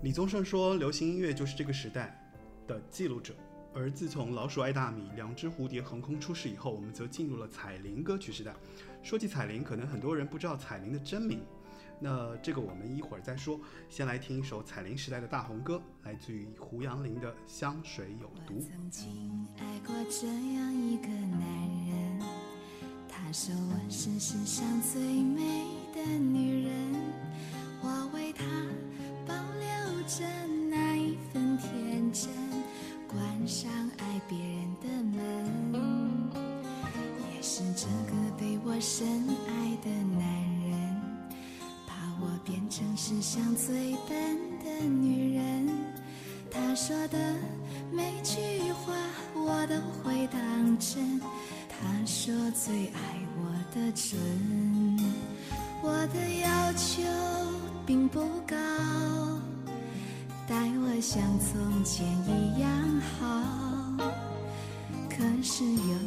李宗盛说：“流行音乐就是这个时代的记录者。”而自从《老鼠爱大米》《两只蝴蝶》横空出世以后，我们则进入了彩铃歌曲时代。说起彩铃，可能很多人不知道彩铃的真名，那这个我们一会儿再说。先来听一首彩铃时代的大红歌，来自于胡杨林的《香水有毒》。曾经爱过这样一个男人，他说我是世上最美的女人，着那一份天真，关上爱别人的门，也是这个被我深爱的男人，把我变成世上最笨的女像从前一样好。可是有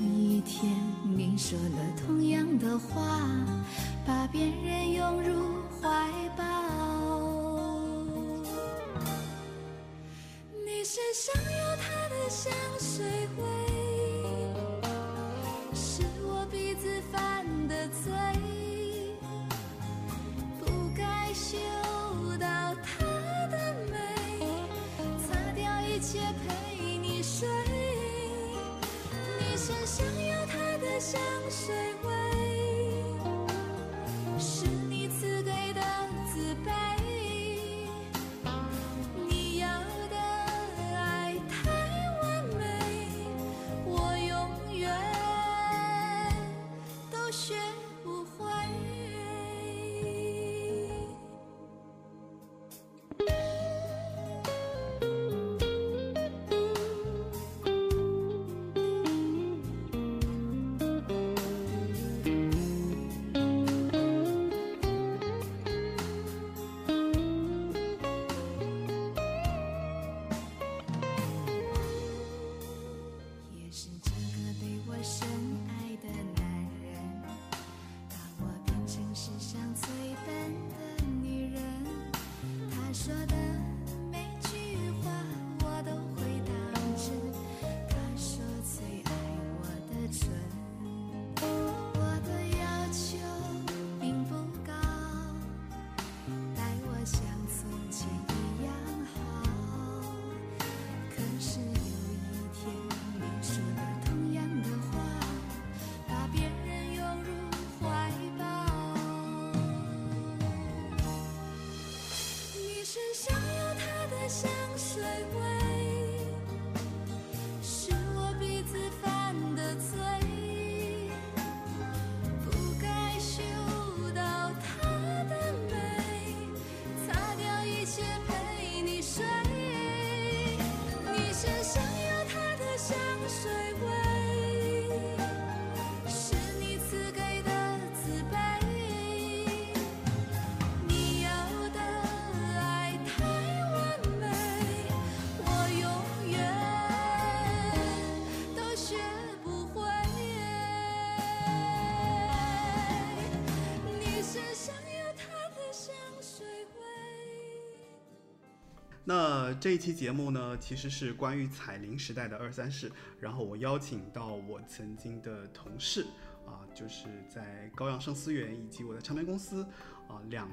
那这一期节目呢，其实是关于彩铃时代的二三事。然后我邀请到我曾经的同事啊，就是在高阳盛思源以及我的唱片公司啊两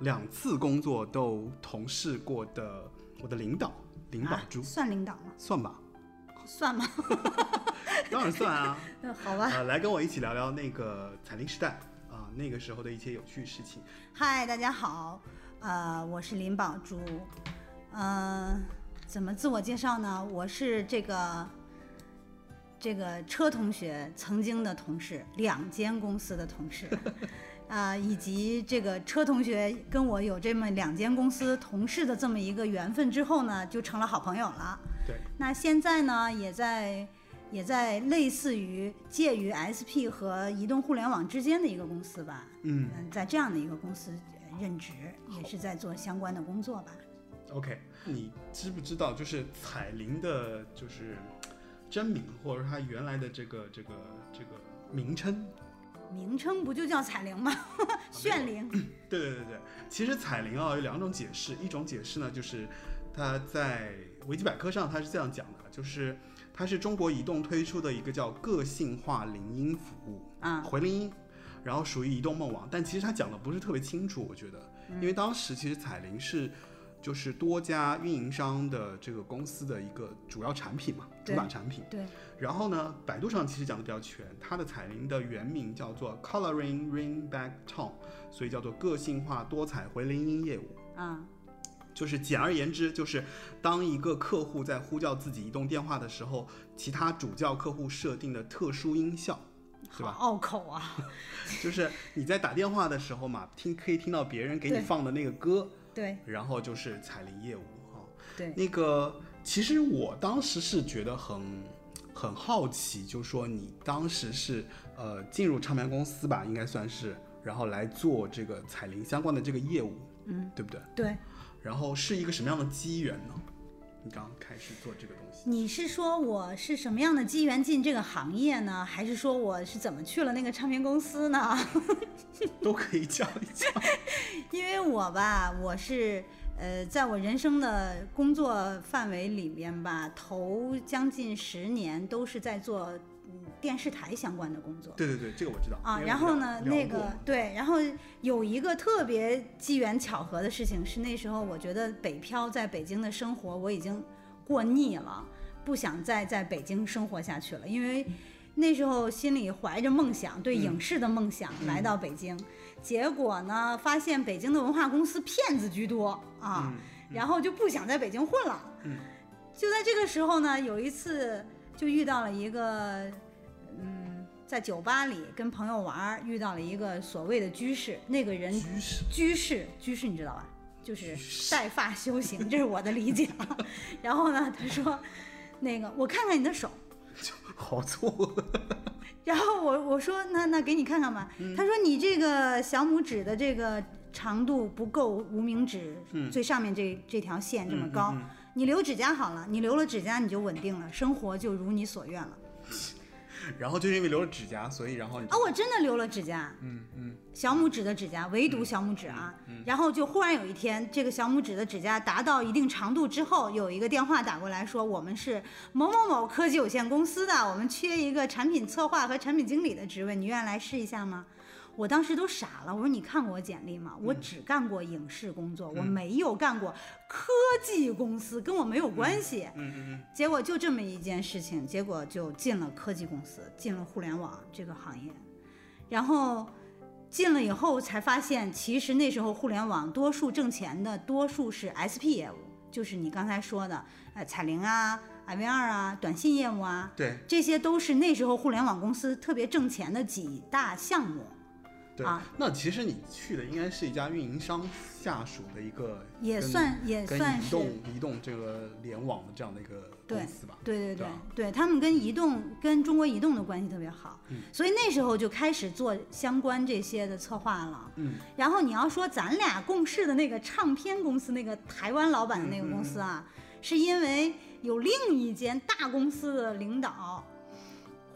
两次工作都同事过的我的领导林宝珠，啊算领导吗？算吧，算吗？当然算啊。那好吧。呃，来跟我一起聊聊那个彩铃时代啊，那个时候的一些有趣事情。嗨，大家好，呃，我是林宝珠，嗯、怎么自我介绍呢？我是这个这个车同学曾经的同事，两间公司的同事，啊、以及这个车同学跟我有这么两间公司同事的这么一个缘分之后呢，就成了好朋友了。对，那现在呢，也在也在类似于介于 SP 和移动互联网之间的一个公司吧。嗯嗯，在这样的一个公司呃任职，也是在做相关的工作吧。OK，你知不知道就是彩铃的，就是真名或者它原来的这个这个这个名称？名称不就叫彩铃吗？炫铃。对对对对，其实彩铃啊有两种解释，一种解释呢就是它在维基百科上它是这样讲的，就是它是中国移动推出的一个叫个性化铃音服务啊回铃音，然后属于移动梦网，但其实他讲的不是特别清楚，我觉得，嗯因为当时其实彩铃是。就是多家运营商的这个公司的一个主要产品嘛，主打产品。对，然后呢，百度上其实讲的比较全，它的彩铃的原名叫做 Coloring Ringback Tone，所以叫做个性化多彩回铃音业务。啊，就是简而言之，就是当一个客户在呼叫自己移动电话的时候，其他主叫客户设定的特殊音效，是吧？拗口啊。就是你在打电话的时候嘛，听可以听到别人给你放的那个歌，对然后就是彩铃业务哈。对，那个，其实我当时是觉得很很好奇，就说你当时是呃进入唱片公司吧，应该算是，然后来做这个彩铃相关的这个业务，嗯，对不对？对。然后是一个什么样的机缘呢？你刚刚开始做这个你是说我是什么样的机缘进这个行业呢？还是说我是怎么去了那个唱片公司呢？都可以讲一讲。因为我吧，我是呃，在我人生的工作范围里面吧，头将近十年都是在做嗯电视台相关的工作。对对对，这个我知道啊，然后呢，那个对，然后有一个特别机缘巧合的事情是，那时候我觉得北漂在北京的生活我已经过腻了，不想再在北京生活下去了，因为那时候心里怀着梦想，对影视的梦想来到北京，结果呢，发现北京的文化公司骗子居多啊，嗯。然后就不想在北京混了。嗯。就在这个时候呢，有一次就遇到了一个，嗯，在酒吧里跟朋友玩儿，遇到了一个所谓的居士，那个人居士。居士，居士你知道吧？就是带发修行，这是我的理解啊。然后呢，他说，那个我看看你的手，好粗，然后我我说那那给你看看吧。他说你这个小拇指的这个长度不够无名指最上面这这条线这么高，你留指甲好了，你留了指甲你就稳定了，生活就如你所愿了。然后就是因为留了指甲，所以然后你啊，我真的留了指甲，嗯嗯小拇指的指甲，唯独小拇指啊。然后就忽然有一天，这个小拇指的指甲达到一定长度之后，有一个电话打过来说，我们是某某某科技有限公司的，我们缺一个产品策划和产品经理的职位，你愿意来试一下吗？我当时都傻了，我说你看过我简历吗？我只干过影视工作，我没有干过科技公司，跟我没有关系。嗯嗯结果就这么一件事情，结果就进了科技公司，进了互联网这个行业，然后进了以后才发现，其实那时候互联网多数挣钱的多数是 SP 业务，就是你刚才说的，呃，彩铃啊、IVR 啊、短信业务啊，对这些都是那时候互联网公司特别挣钱的几大项目。对啊。那其实你去的应该是一家运营商下属的一个，也算也算是移动移动这个联网的这样的一个公司吧。对对对对对，他们跟移动、跟中国移动的关系特别好，嗯所以那时候就开始做相关这些的策划了。嗯，然后你要说咱俩共事的那个唱片公司，那个台湾老板的那个公司啊，是因为有另一间大公司的领导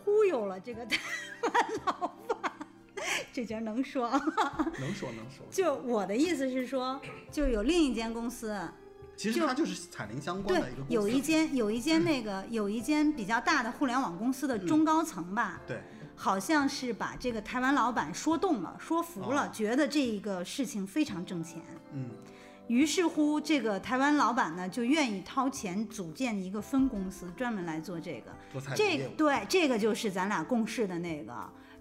忽悠了这个台湾老板，这节能说啊？能说能说。就我的意思是说，就有另一间公司。其实它就是彩铃相关的一个，公司。有一间有一间那个有一间比较大的互联网公司的中高层吧，对，好像是把这个台湾老板说动了，说服了，哦觉得这个事情非常挣钱。嗯于是乎，这个台湾老板呢就愿意掏钱组建一个分公司，专门来做这个。做彩铃这。个对，这个就是咱俩共事的那个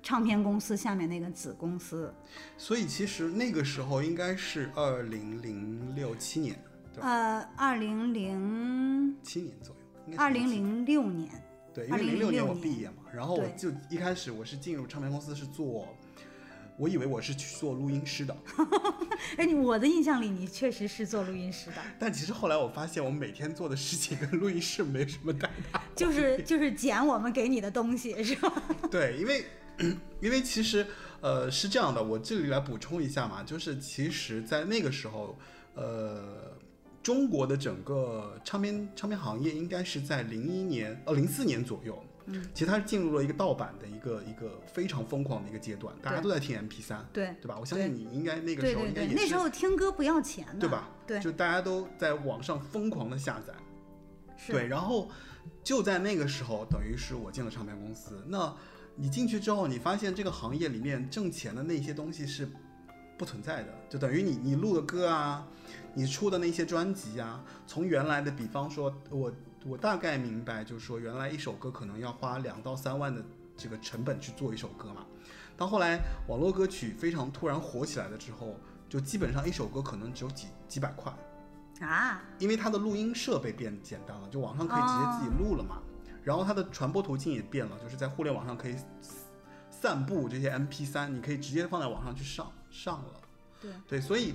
唱片公司下面那个子公司。所以其实那个时候应该是二零零六七年，对吧？呃，二零零七年左右，二零07零六年，对，因为零六年2006我毕业嘛，然后我就一开始我是进入唱片公司是做，我以为我是去做录音师的，哎，你我的印象里你确实是做录音师的。但其实后来我发现我每天做的事情跟录音室没什么太大。就是就是捡我们给你的东西是吧？对，因为 因为其实呃是这样的，我这里来补充一下嘛，就是其实在那个时候，呃，中国的整个唱片唱片行业应该是在零一年呃零四年左右，嗯，其实它是进入了一个盗版的一个一个非常疯狂的一个阶段，大家都在听 MP 3对对吧？我相信你应该那个时候应该也是那时候听歌不要钱的，对吧？对，就大家都在网上疯狂的下载，对，然后就在那个时候，等于是我进了唱片公司。那你进去之后，你发现这个行业里面挣钱的那些东西是不存在的，就等于你你录的歌啊，你出的那些专辑啊，从原来的，比方说我我大概明白，就是说原来一首歌可能要花两到三万的这个成本去做一首歌嘛，到后来网络歌曲非常突然火起来了之后，就基本上一首歌可能只有几几百块。啊，因为它的录音设备变简单了，就网上可以直接自己录了嘛。然后它的传播途径也变了，就是在互联网上可以散布这些 MP 三你可以直接放在网上去上上了。对对，所以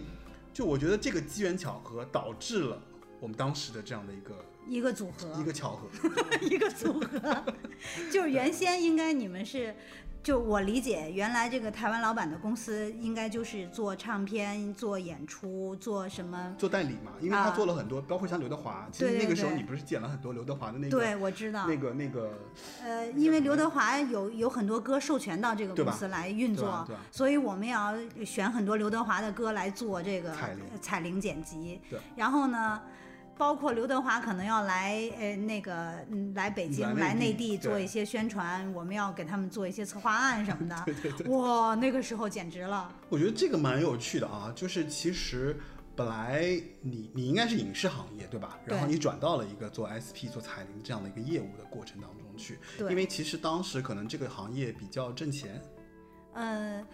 就我觉得这个机缘巧合导致了我们当时的这样的一个一个组合，一个巧合。一个组合，就是原先应该你们是，就我理解，原来这个台湾老板的公司应该就是做唱片、做演出、做什么？做代理嘛，因为他啊做了很多，包括像刘德华，其实那个时候你不是剪了很多刘德华的那个对，我知道。那个那个呃，因为刘德华有有很多歌授权到这个公司来运作所以我们也要选很多刘德华的歌来做这个彩铃呃彩铃剪辑对。然后呢，包括刘德华可能要来呃那个嗯来北京来内地做一些宣传，我们要给他们做一些策划案什么的。哇，那个时候简直了。我觉得这个蛮有趣的啊，就是其实本来你你应该是影视行业对吧？然后你转到了一个做 SP 做彩铃这样的一个业务的过程当中去，对因为其实当时可能这个行业比较挣钱，呃，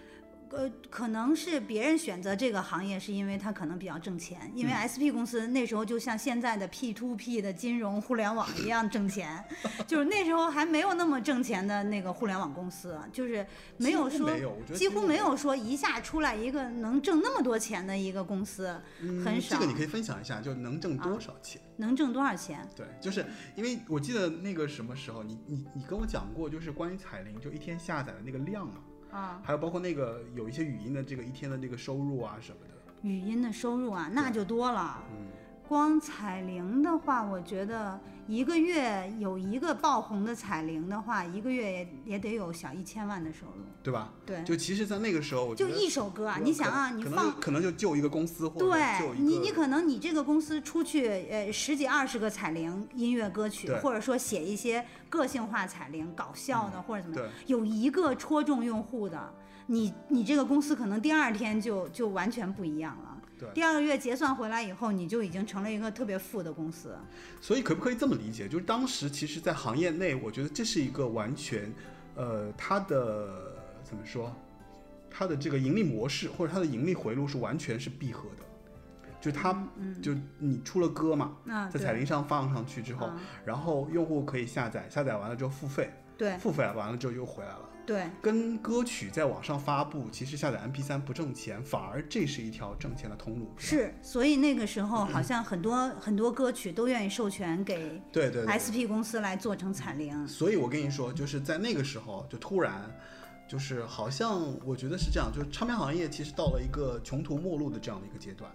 呃，可能是别人选择这个行业，是因为它可能比较挣钱。因为嗯 SP 公司那时候就像现在的 P to P 的金融互联网一样挣钱，就是那时候还没有那么挣钱的那个互联网公司，就是没有说几乎没有，说一下出来一个能挣那么多钱的一个公司，嗯很少。这个你可以分享一下，就能挣多少钱？能挣多少钱？对，就是因为我记得那个什么时候，你你你跟我讲过，就是关于彩铃，就一天下载的那个量嘛，啊，还有包括那个有一些语音的这个一天的这个收入啊什么的，语音的收入啊，那就多了。嗯，光彩铃的话，我觉得一个月有一个爆红的彩铃的话，一个月也也得有小一千万的收入。对吧？对，就其实，在那个时候，我就一首歌啊，你想啊，你放可能就就救一个公司，对你，你可能你这个公司出去呃十几二十个彩铃音乐歌曲，或者说写一些个性化彩铃、搞笑的、或者怎么样，有一个戳中用户的，你你这个公司可能第二天就就完全不一样了。对第二个月结算回来以后，你就已经成了一个特别富的公司。所以可不可以这么理解？就是当时其实，在行业内，我觉得这是一个完全，呃，它的怎么说，它的这个盈利模式或者它的盈利回路是完全是闭合的。就它，就你出了歌嘛，在彩铃上放上去之后，啊然后用户可以下载，下载完了之后付费，对付费完了之后又回来了。对跟歌曲在网上发布，其实下载 MP 3不挣钱，反而这是一条挣钱的通路。是，所以那个时候好像很多很多歌曲都愿意授权给对对对。SP 公司来做成彩铃。所以我跟你说，就是在那个时候，就突然，就是好像我觉得是这样，就是唱片行业其实到了一个穷途末路的这样的一个阶段。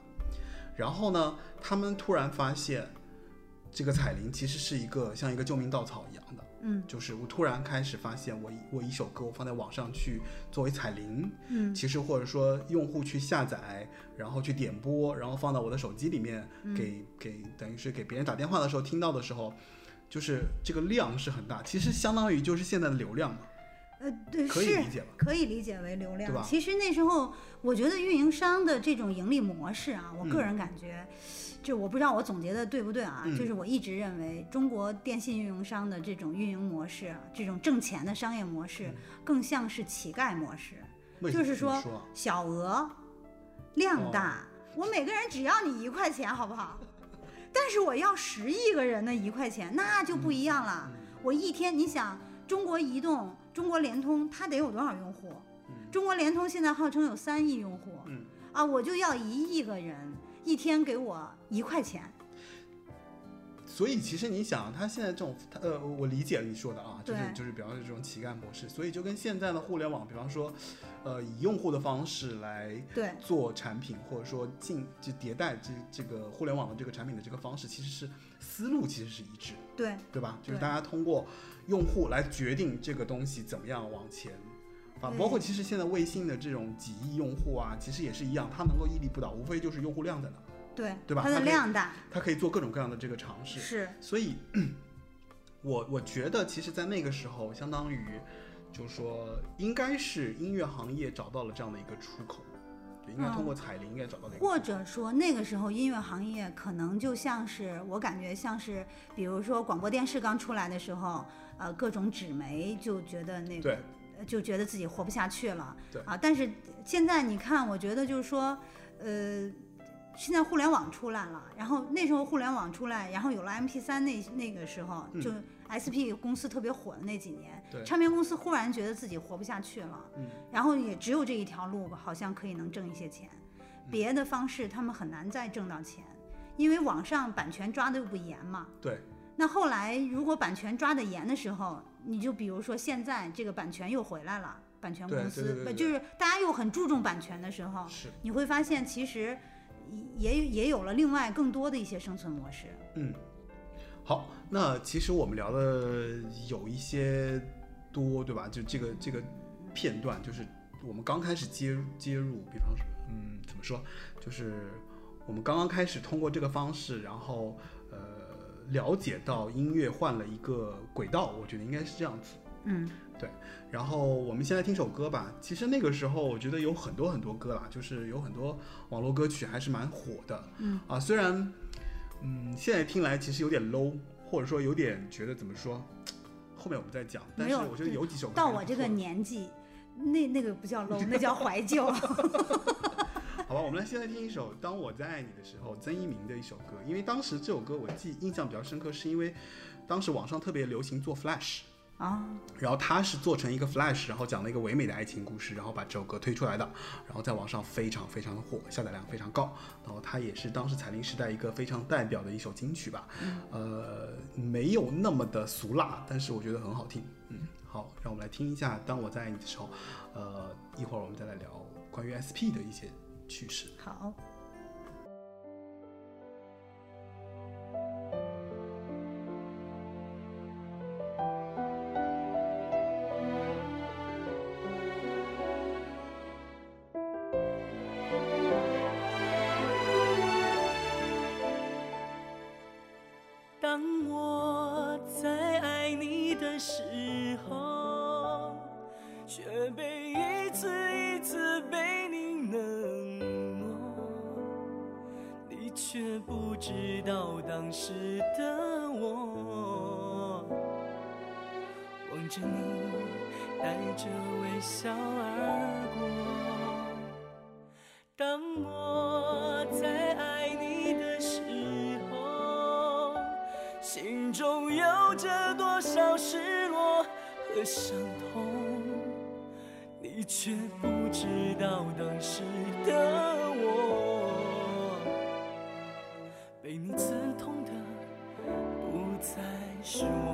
然后呢，他们突然发现，这个彩铃其实是一个像一个救命稻草一样的。嗯，就是我突然开始发现我一，我一首歌我放在网上去作为彩铃，嗯，其实或者说用户去下载，然后去点播，然后放到我的手机里面，嗯给给等于是给别人打电话的时候听到的时候，就是这个量是很大，其实相当于就是现在的流量嘛，呃，对，可以是理解吧？可以理解为流量。其实那时候，我觉得运营商的这种盈利模式啊，我个嗯人感觉，就我不知道我总结的对不对啊，嗯。就是我一直认为中国电信运营商的这种运营模式啊，这种挣钱的商业模式，更像是乞丐模式，就是说小额，量哦大，我每个人只要你一块钱，好不好？但是我要十亿个人的一块钱，那就不一样了。嗯我一天，你想，中国移动、中国联通，它得有多少用户？中国联通现在号称有三亿用户，嗯。啊，我就要一亿个人一天给我一块钱，所以其实你想，他现在这种，他呃，我理解你说的啊，就是就是比方说这种乞丐模式，所以就跟现在的互联网，比方说，呃，以用户的方式来对。做产品，或者说进就迭代这这个互联网的这个产品的这个方式，其实是思路其实是一致，对。对吧？就是大家通过用户来决定这个东西怎么样往前。啊，包括其实现在微信的这种几亿用户啊，其实也是一样，它能够屹立不倒，无非就是用户量在那，对对吧它的量大它可以做各种各样的这个尝试。是所以，我我觉得其实，在那个时候，相当于就是说，应该是音乐行业找到了这样的一个出口，对，应该通过彩铃应该找到了一个出口。或者说那个时候音乐行业可能就像是我感觉像是，比如说广播电视刚出来的时候，呃，各种纸媒就觉得那个就觉得自己活不下去了，对啊，但是现在你看，我觉得就是说，呃。现在互联网出来了，然后那时候互联网出来，然后有了 MP 三那那个时候，嗯。就 SP 公司特别火的那几年，对。唱片公司忽然觉得自己活不下去了，嗯。然后也只有这一条路，好像可以能挣一些钱，嗯。别的方式他们很难再挣到钱，因为网上版权抓的又不严嘛。对。那后来如果版权抓得严的时候，你就比如说现在这个版权又回来了，版权公司对对对对就是大家又很注重版权的时候，你会发现其实也也有了另外更多的一些生存模式。嗯。好，那其实我们聊的有一些多，对吧？就这个这个片段，就是我们刚开始接接入，比方说，嗯，怎么说？就是我们刚刚开始通过这个方式，然后呃了解到音乐换了一个轨道，我觉得应该是这样子。嗯，对然后我们先来听首歌吧。其实那个时候我觉得有很多很多歌啦，就是有很多网络歌曲还是蛮火的。嗯啊，虽然嗯现在听来其实有点 low，或者说有点觉得怎么说，后面我们再讲。但是我觉得有几首歌到我这个年纪，那那个不叫 low，那叫怀旧。好吧，我们来先来听一首《当我在爱你的时候》，曾一鸣的一首歌。因为当时这首歌我记印象比较深刻，是因为当时网上特别流行做 Flash。啊，然后他是做成一个 Flash，然后讲了一个唯美的爱情故事，然后把这首歌推出来的，然后在网上非常非常的火，下载量非常高。然后它也是当时彩铃时代一个非常代表的一首金曲吧，呃，没有那么的俗辣，但是我觉得很好听。嗯，好，让我们来听一下《当我在爱你的时候》，呃，一会儿我们再来聊关于 SP 的一些趣事。好。伤痛，你却不知道当时的我，被你刺痛的不再是我，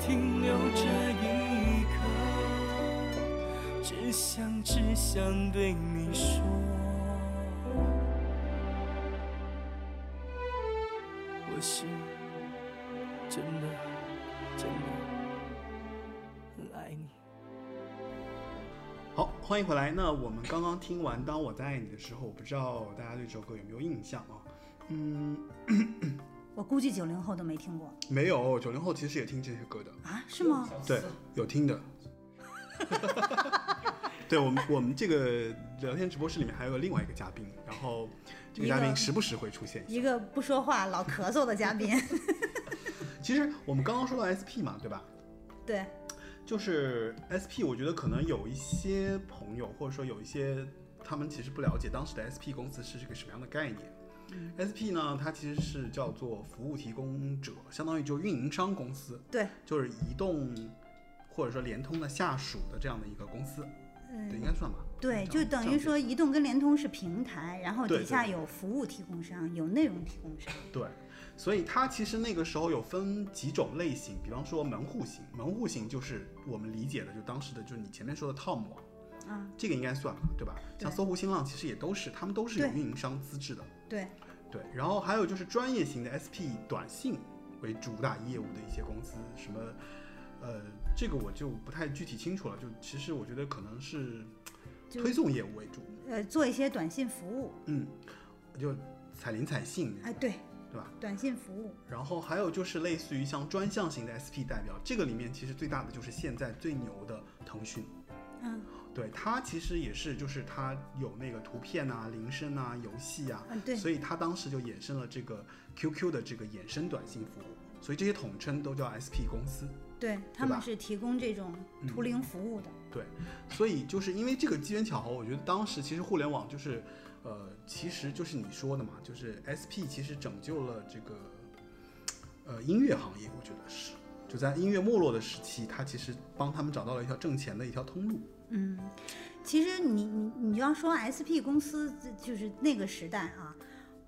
停留这一刻只想只想对你说。我是真的真的很爱你。好欢迎回来。那我们刚刚听完当我在爱你的时候我不知道大家对这首歌有没有印象啊？嗯我估计九零后都没听过没有，九零后其实也听这些歌的，啊？是吗？对，有听的。对我们，我们这个聊天直播室里面还有另外一个嘉宾，然后这个嘉宾时不时会出现一个不说话老咳嗽的嘉宾，其实我们刚刚说到 SP 嘛，对吧？对，就是 SP，我觉得可能有一些朋友，或者说有一些他们其实不了解当时的 SP 公司是一个什么样的概念。SP 呢，它其实是叫做服务提供者，相当于就运营商公司，对，就是移动或者说联通的下属的这样的一个公司，对，应嗯，该算吧。对，就等于说移动跟联通是平台，然后底下有服务提供商，有内容提供商，对，所以它其实那个时候有分几种类型，比方说门户型，门户型就是我们理解的，就当时的就是你前面说的 Tom 网，啊，这个应该算吧，对吧？像搜狐、新浪其实也都是，他们都是有运营商资质的。对，对，然后还有就是专业型的 SP 短信为主打业务的一些公司，什么，呃，这个我就不太具体清楚了。就其实我觉得可能是推送业务为主，呃，做一些短信服务，嗯，就彩铃、彩信那哎，对，对吧？短信服务，然后还有就是类似于像专项型的 SP 代表，这个里面其实最大的就是现在最牛的腾讯。嗯，对它其实也是，就是它有那个图片啊、铃声啊、游戏啊，嗯，对，所以它当时就衍生了这个 QQ 的这个衍生短信服务，所以这些统称都叫 SP 公司。对，他们是提供这种图嗯灵服务的，对，所以就是因为这个机缘巧合，我觉得当时其实互联网就是，呃，其实就是你说的嘛，就是 SP 其实拯救了这个，呃，音乐行业，我觉得是。就在音乐没落的时期，它其实帮他们找到了一条挣钱的一条通路。嗯，其实你你你要说 SP 公司，就是那个时代啊，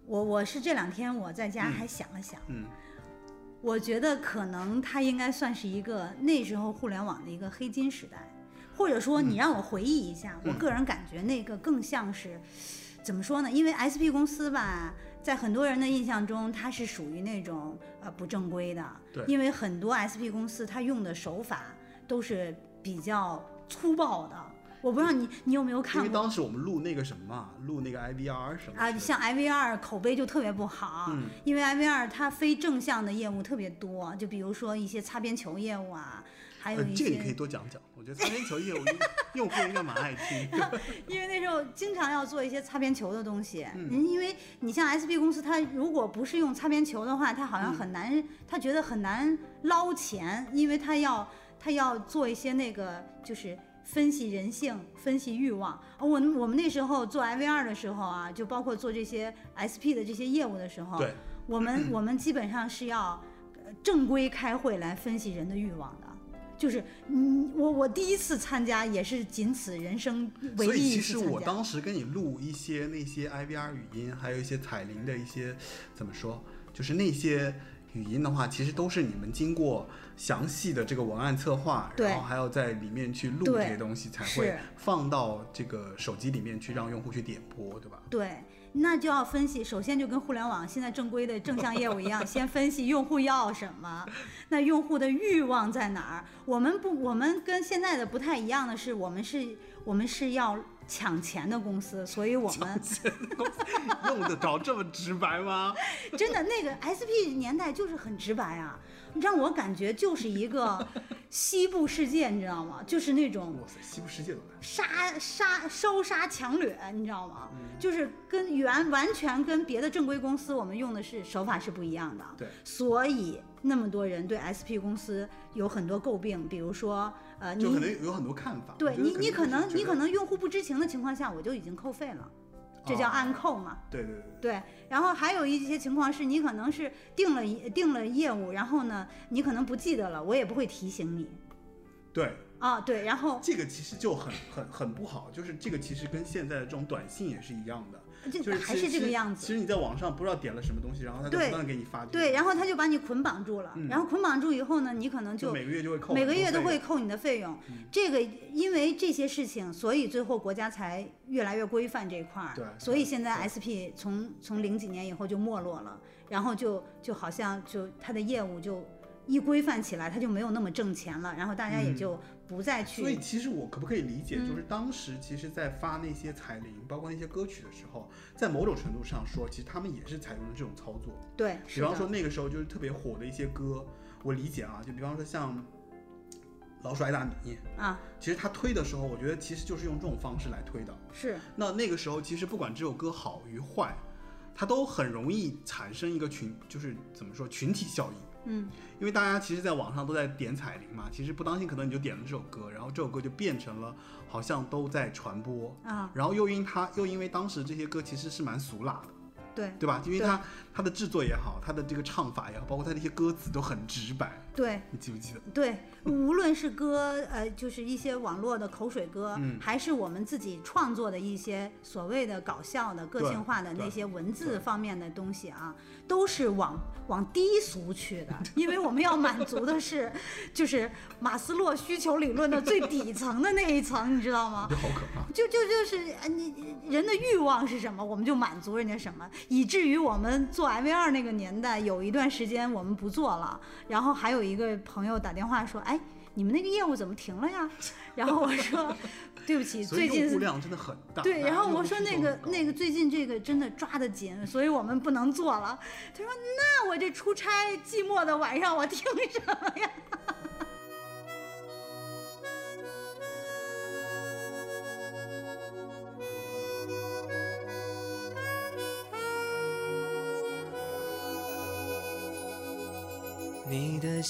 我我是这两天我在家嗯还想了想，嗯，我觉得可能它应该算是一个那时候互联网的一个黑金时代，或者说你让我回忆一下，我嗯个人感觉那个更像是怎么说呢？因为 SP 公司吧，在很多人的印象中，它是属于那种呃不正规的，对因为很多 SP 公司它用的手法都是比较粗暴的。我不知道你你有没有看过因为当时我们录那个什么嘛，录那个 IVR 什么啊？之类的像 IVR 口碑就特别不好，嗯因为 IVR 它非正向的业务特别多，就比如说一些擦边球业务啊，还有一些，呃这个你可以多讲讲，我觉得擦边球业务用 用户应该蛮爱听。因为那时候经常要做一些擦边球的东西。嗯嗯，因为你像 SB 公司，它如果不是用擦边球的话，它好嗯像很难，它觉得很难捞钱，因为它要它要做一些那个就是。分析人性，分析欲望。我我们那时候做 IVR 的时候啊，就包括做这些 SP 的这些业务的时候，对，我们我们基本上是要呃正规开会来分析人的欲望的。就是，嗯，我我第一次参加也是仅此人生唯一所以其实我一次参加。当时跟你录一些那些 IVR 语音，还有一些彩铃的一些怎么说，就是那些语音的话，其实都是你们经过详细的这个文案策划，然后还要在里面去录这些东西，才会放到这个手机里面去让用户去点播，对吧？对，那就要分析，首先就跟互联网现在正规的正向业务一样，先分析用户要什么，那用户的欲望在哪儿？我们不，我们跟现在的不太一样的是，我们是，我们是要抢钱的公司，所以我们 用得着这么直白吗？真的那个 SP 年代就是很直白啊，让我感觉就是一个西部世界，你知道吗？就是那种哇塞，西部世界都来。杀杀烧杀抢掠，你知道吗？嗯就是跟原完全跟别的正规公司我们用的是手法是不一样的。对，所以那么多人对 SP 公司有很多诟病，比如说呃，就可你能有很多看法。对你你可能你可能能用户不知情的情况下，我就已经扣费了，这叫哦暗扣嘛。对对对对，对，然后还有一些情况是你可能是定了一定了业务，然后呢，你可能不记得了，我也不会提醒你。对啊，对，然后这个其实就很很很不好，就是这个其实跟现在的这种短信也是一样的，这就是还是这个样子。其实你在网上不知道点了什么东西，然后他就对不断给你发对，然后他就把你捆绑住了，嗯然后捆绑住以后呢，你可能就就每个月就会扣每个月都会扣你的费用。嗯这个因为这些事情，所以最后国家才越来越规范这一块儿。对所以现在 SP 从从零几年以后就没落了，然后就就好像就它的业务就一规范起来，它就没有那么挣钱了，然后大家也嗯就不再去。所以其实我可不可以理解，嗯就是当时其实，在发那些彩铃，包括那些歌曲的时候，在某种程度上说，其实他们也是采用了这种操作。对，比方说那个时候就是特别火的一些歌，我理解啊，就比方说像老鼠爱大米，啊，其实他推的时候，我觉得其实就是用这种方式来推的。是那那个时候，其实不管这首歌好与坏，它都很容易产生一个群，就是怎么说群体效应。嗯，因为大家其实，在网上都在点彩铃嘛，其实不当心可能你就点了这首歌，然后这首歌就变成了好像都在传播，啊，然后又因它又因为当时这些歌其实是蛮俗辣的，对。对吧？因为对它它的制作也好，它的这个唱法也好，包括它的一些歌词都很直白，对。你记不记得？对，无论是歌，呃，就是一些网络的口水歌，嗯。还是我们自己创作的一些所谓的搞笑的、个性化的那些文字方面的东西啊，都是往往低俗去的，因为我们要满足的是，就是马斯洛需求理论的最底层的那一层，你知道吗？这 好可怕。就就就是呃你人的欲望是什么，我们就满足人家什么，以至于我们做 MV 二那个年代有一段时间我们不做了，然后还有一个朋友打电话说，哎，你们那个业务怎么停了呀？然后我说，对不起，最近用户量真的很大。对，然后我说那个那个最近这个真的抓得紧，所以我们不能做了。他说那我这出差寂寞的晚上我听什么呀？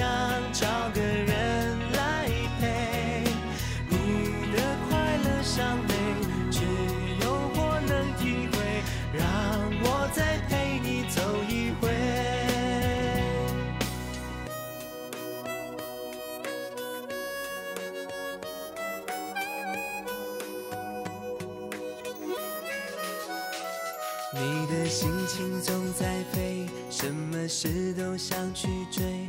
想找个人来陪？你的快乐伤悲，只有我能体会。让我再陪你走一回。你的心情总在飞，什么事都想去追，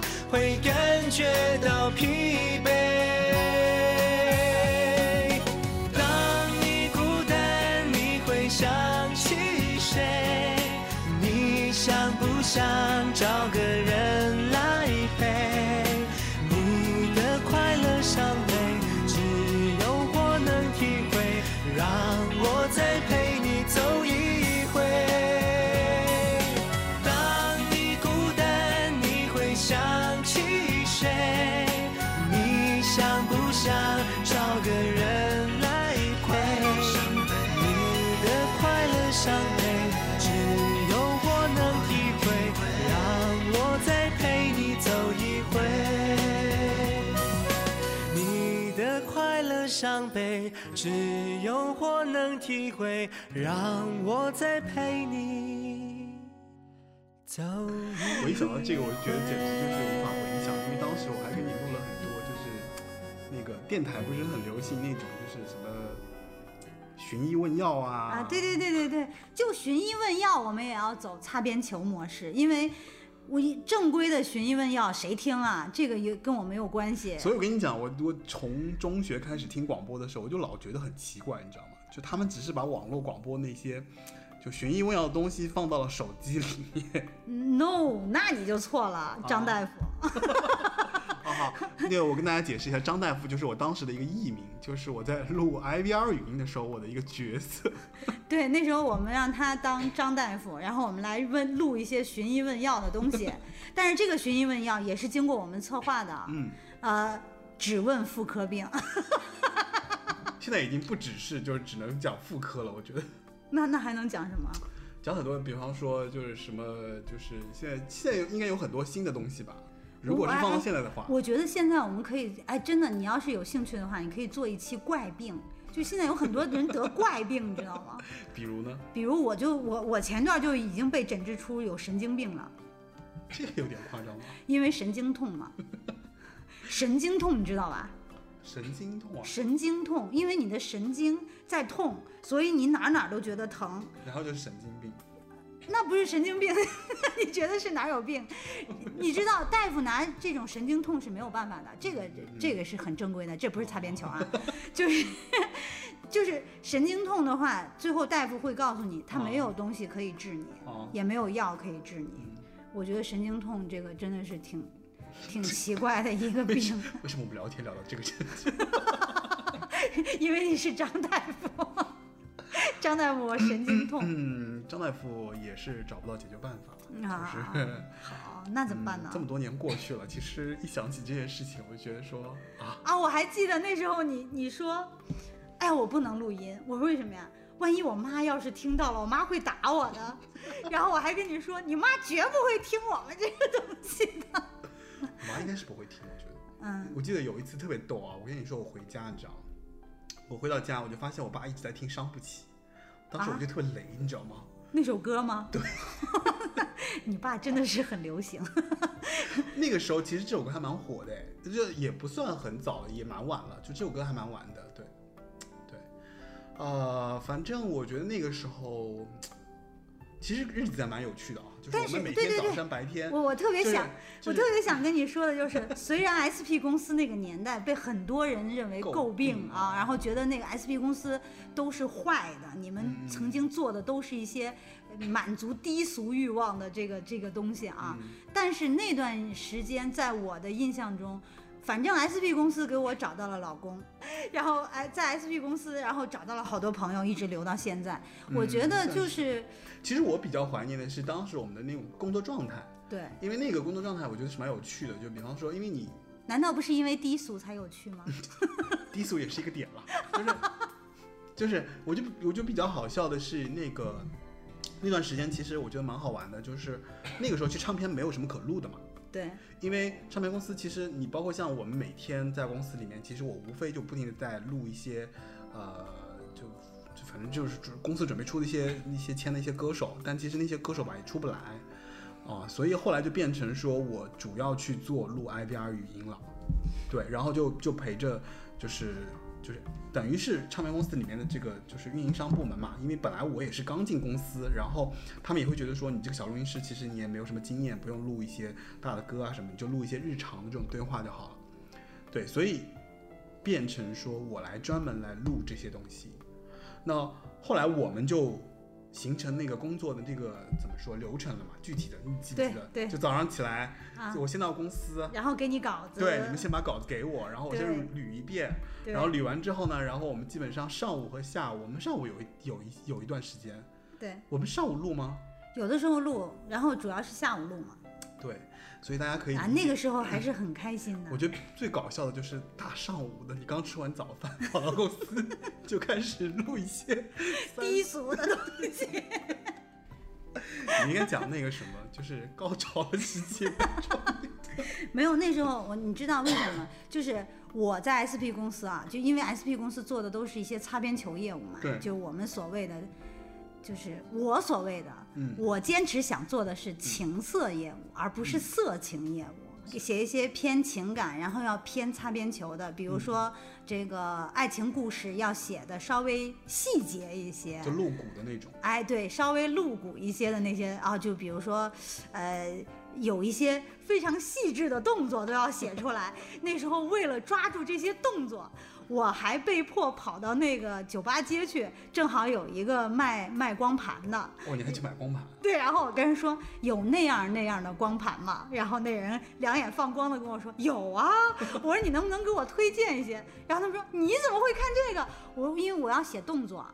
会感觉到疲惫。当你孤单你会想起谁？你想不想找个人？只有我能体会，让我再陪你走一我一想到这个，我就觉得简直就是无法回想，因为当时我还给你录了很多，就是那个电台不是很流行那种，就是什么寻医问药啊，啊，对对对对对，就寻医问药，我们也要走擦边球模式，因为我一正规的寻医问药谁听啊？这个也跟我没有关系。所以我跟你讲，我我从中学开始听广播的时候，我就老觉得很奇怪，你知道吗？就他们只是把网络广播那些就寻医问药的东西放到了手机里面。No，那你就错了，张大夫。好好，那个我跟大家解释一下，张大夫就是我当时的一个艺名，就是我在录 IVR 语音的时候我的一个角色。对，那时候我们让他当张大夫，然后我们来问录一些寻医问药的东西。但是这个寻医问药也是经过我们策划的，嗯，呃，只问妇科病。现在已经不只是就是只能讲妇科了，我觉得那那还能讲什么？讲很多，比方说就是什么，就是现在现在应该有很多新的东西吧。如果是放到现在的话，我觉得现在我们可以，哎，真的，你要是有兴趣的话，你可以做一期怪病。就现在有很多人得怪病，你知道吗？比如呢，比如我就我我前段就已经被诊治出有神经病了，这个有点夸张吧，因为神经痛嘛。神经痛你知道吧？神经痛啊，神经痛，因为你的神经在痛，所以你哪哪都觉得疼。然后就是神经病。那不是神经病，你觉得是哪儿有病？你知道大夫拿这种神经痛是没有办法的，这个这个是很正规的，这不是擦边球啊，就是就是神经痛的话，最后大夫会告诉你，他没有东西可以治你，哦也没有药可以治你。嗯我觉得神经痛这个真的是挺挺奇怪的一个病，为什么我们聊天聊到这个程度？因为你是张大夫，张大夫我神经痛嗯，张大夫也是找不到解决办法就是。好，那怎么办呢？嗯这么多年过去了，其实一想起这件事情，我就觉得说啊，啊，我还记得那时候你你说，哎，我不能录音，我说为什么呀？万一我妈要是听到了，我妈会打我的。然后我还跟你说，你妈绝不会听我们这个东西的。我妈应该是不会听，我觉得。嗯，我记得有一次特别逗啊，我跟你说，我回家，你知道吗？我回到家，我就发现我爸一直在听《伤不起》，当时我就特别雷，你知道吗？那首歌吗？对。你爸真的是很流行。那个时候其实这首歌还蛮火的，哎，这也不算很早，也蛮晚了，就这首歌还蛮晚的，对，对，呃，反正我觉得那个时候，其实日子还蛮有趣的啊，就是每天早上白天，我我特别想，就是我特别想跟你说的就是，虽然 SP 公司那个年代被很多人认为诟诟病病啊，然后觉得那个 SP 公司都是坏的，你们嗯曾经做的都是一些呃满足低俗欲望的这个这个东西啊。嗯。但是那段时间，在我的印象中，反正 SP 公司给我找到了老公，然后哎，在 SP 公司，然后找到了好多朋友，一直留到现在。我觉得就是其实我比较怀念的是当时我们的那种工作状态，对，因为那个工作状态我觉得是蛮有趣的，就比方说，因为你难道不是因为低俗才有趣吗？低俗也是一个点了，就是就是，我就我就比较好笑的是那个那段时间，其实我觉得蛮好玩的，就是那个时候其实唱片没有什么可录的嘛，对。因为唱片公司其实你包括像我们每天在公司里面，其实我无非就不停的在录一些，呃，就就反正就是公司准备出的一些一些签的一些歌手，但其实那些歌手吧也出不来，啊，所以后来就变成说我主要去做录 IBR 语音了，对，然后就就陪着就是。就是等于是唱片公司里面的这个就是运营商部门嘛，因为本来我也是刚进公司，然后他们也会觉得说你这个小录音师其实你也没有什么经验，不用录一些大的歌啊什么，你就录一些日常的这种对话就好了。对，所以变成说我来专门来录这些东西。那后来我们就形成那个工作的这个怎么说流程了嘛？具体的你记不对记得？对就早上起来，啊，我先到公司，然后给你稿子，对，你们先把稿子给我，然后我先捋一遍，对然后捋完之后呢，然后我们基本上上午和下午，我们上午有一有一有一段时间，对，我们上午录吗？有的时候录，然后主要是下午录嘛，对，所以大家可以啊，那个时候还是很开心的我。觉得最搞笑的就是大上午的，你刚吃完早饭 跑到公司就开始录一些，低俗的东西，你应该讲那个什么，就是高潮的时期。没有那时候我你知道为什么？就是我在 SP 公司啊，就因为 SP 公司做的都是一些擦边球业务嘛对，就我们所谓的，就是我所谓的，嗯我坚持想做的是情色业务，而不是色情业务。写一些偏情感，然后要偏擦边球的，比如说这个爱情故事要写的稍微细节一些，就露骨的那种。哎，对，稍微露骨一些的那些啊，就比如说，呃，有一些非常细致的动作都要写出来。那时候为了抓住这些动作，我还被迫跑到那个酒吧街去，正好有一个卖卖光盘的，哦，你还去买光盘？对，然后我跟人说有那样那样的光盘吗？然后那人两眼放光的跟我说有啊。我说你能不能给我推荐一些？然后他们说你怎么会看这个？我说因为我要写动作。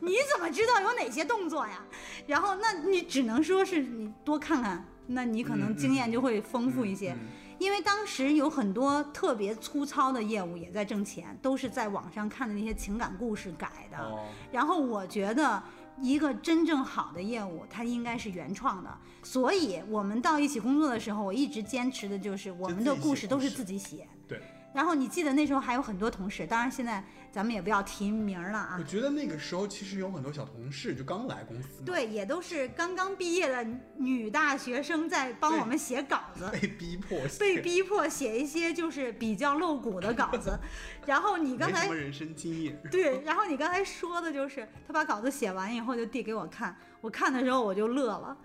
你怎么知道有哪些动作呀？然后那你只能说是你多看看，那你可能经验就会丰富一些。嗯因为当时有很多特别粗糙的业务也在挣钱，都是在网上看的那些情感故事改的。哦，然后我觉得一个真正好的业务，它应该是原创的。所以我们到一起工作的时候，我一直坚持的就是我们的故事都是自己写。对。然后你记得那时候还有很多同事，当然现在咱们也不要提名了啊我。觉得那个时候其实有很多小同事就刚来公司，对，也都是刚刚毕业的女大学生在帮我们写稿子。被逼迫写被逼迫写一些就是比较露骨的稿子，然后你刚才没什么人生经验。对，然后你刚才说的就是他把稿子写完以后就递给我看，我看的时候我就乐了。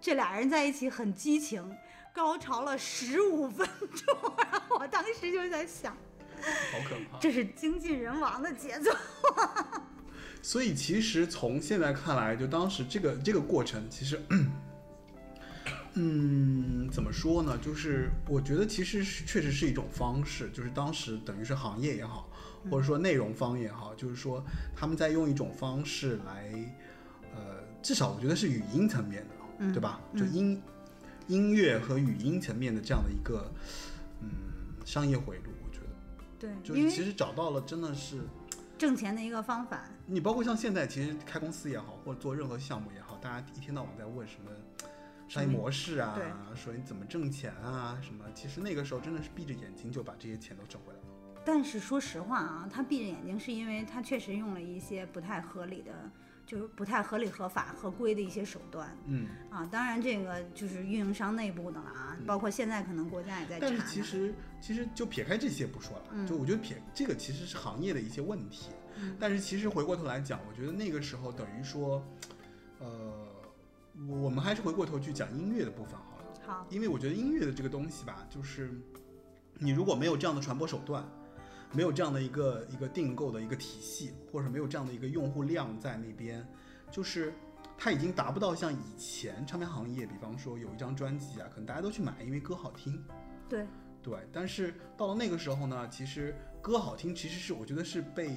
这俩人在一起很激情，高潮了十五分钟，然后我当时就在想，好可怕。这是精尽人亡的节奏。所以其实从现在看来，就当时这个这个过程，其实，嗯，怎么说呢？就是我觉得其实是确实是一种方式，就是当时等于是行业也好，或者说内容方也好，就是说他们在用一种方式来，呃，至少我觉得是语音层面的，嗯对吧？就音音乐和语音层面的这样的一个，嗯，商业回对，就是其实找到了真的是。挣钱的一个方法。你包括像现在，其实开公司也好，或者做任何项目也好，大家一天到晚在问什么 商业模式啊，说你怎么挣钱啊，什么，其实那个时候真的是闭着眼睛就把这些钱都挣回来了。但是说实话啊，他闭着眼睛是因为他确实用了一些不太合理的，就是不太合理、合法、合规的一些手段嗯，啊。当然，这个就是运营商内部的了啊，包括现在可能国家也在查但是。其实其实就撇开这些不说了，嗯就我觉得撇这个其实是行业的一些问题，嗯但是其实回过头来讲，我觉得那个时候等于说，呃，我我们还是回过头去讲音乐的部分好了。好，因为我觉得音乐的这个东西吧，就是你如果没有这样的传播手段，没有这样的一个一个订购的一个体系，或者没有这样的一个用户量在那边，就是它已经达不到像以前唱片行业，比方说有一张专辑啊，可能大家都去买，因为歌好听，对，对。但是到了那个时候呢，其实歌好听其实是我觉得是被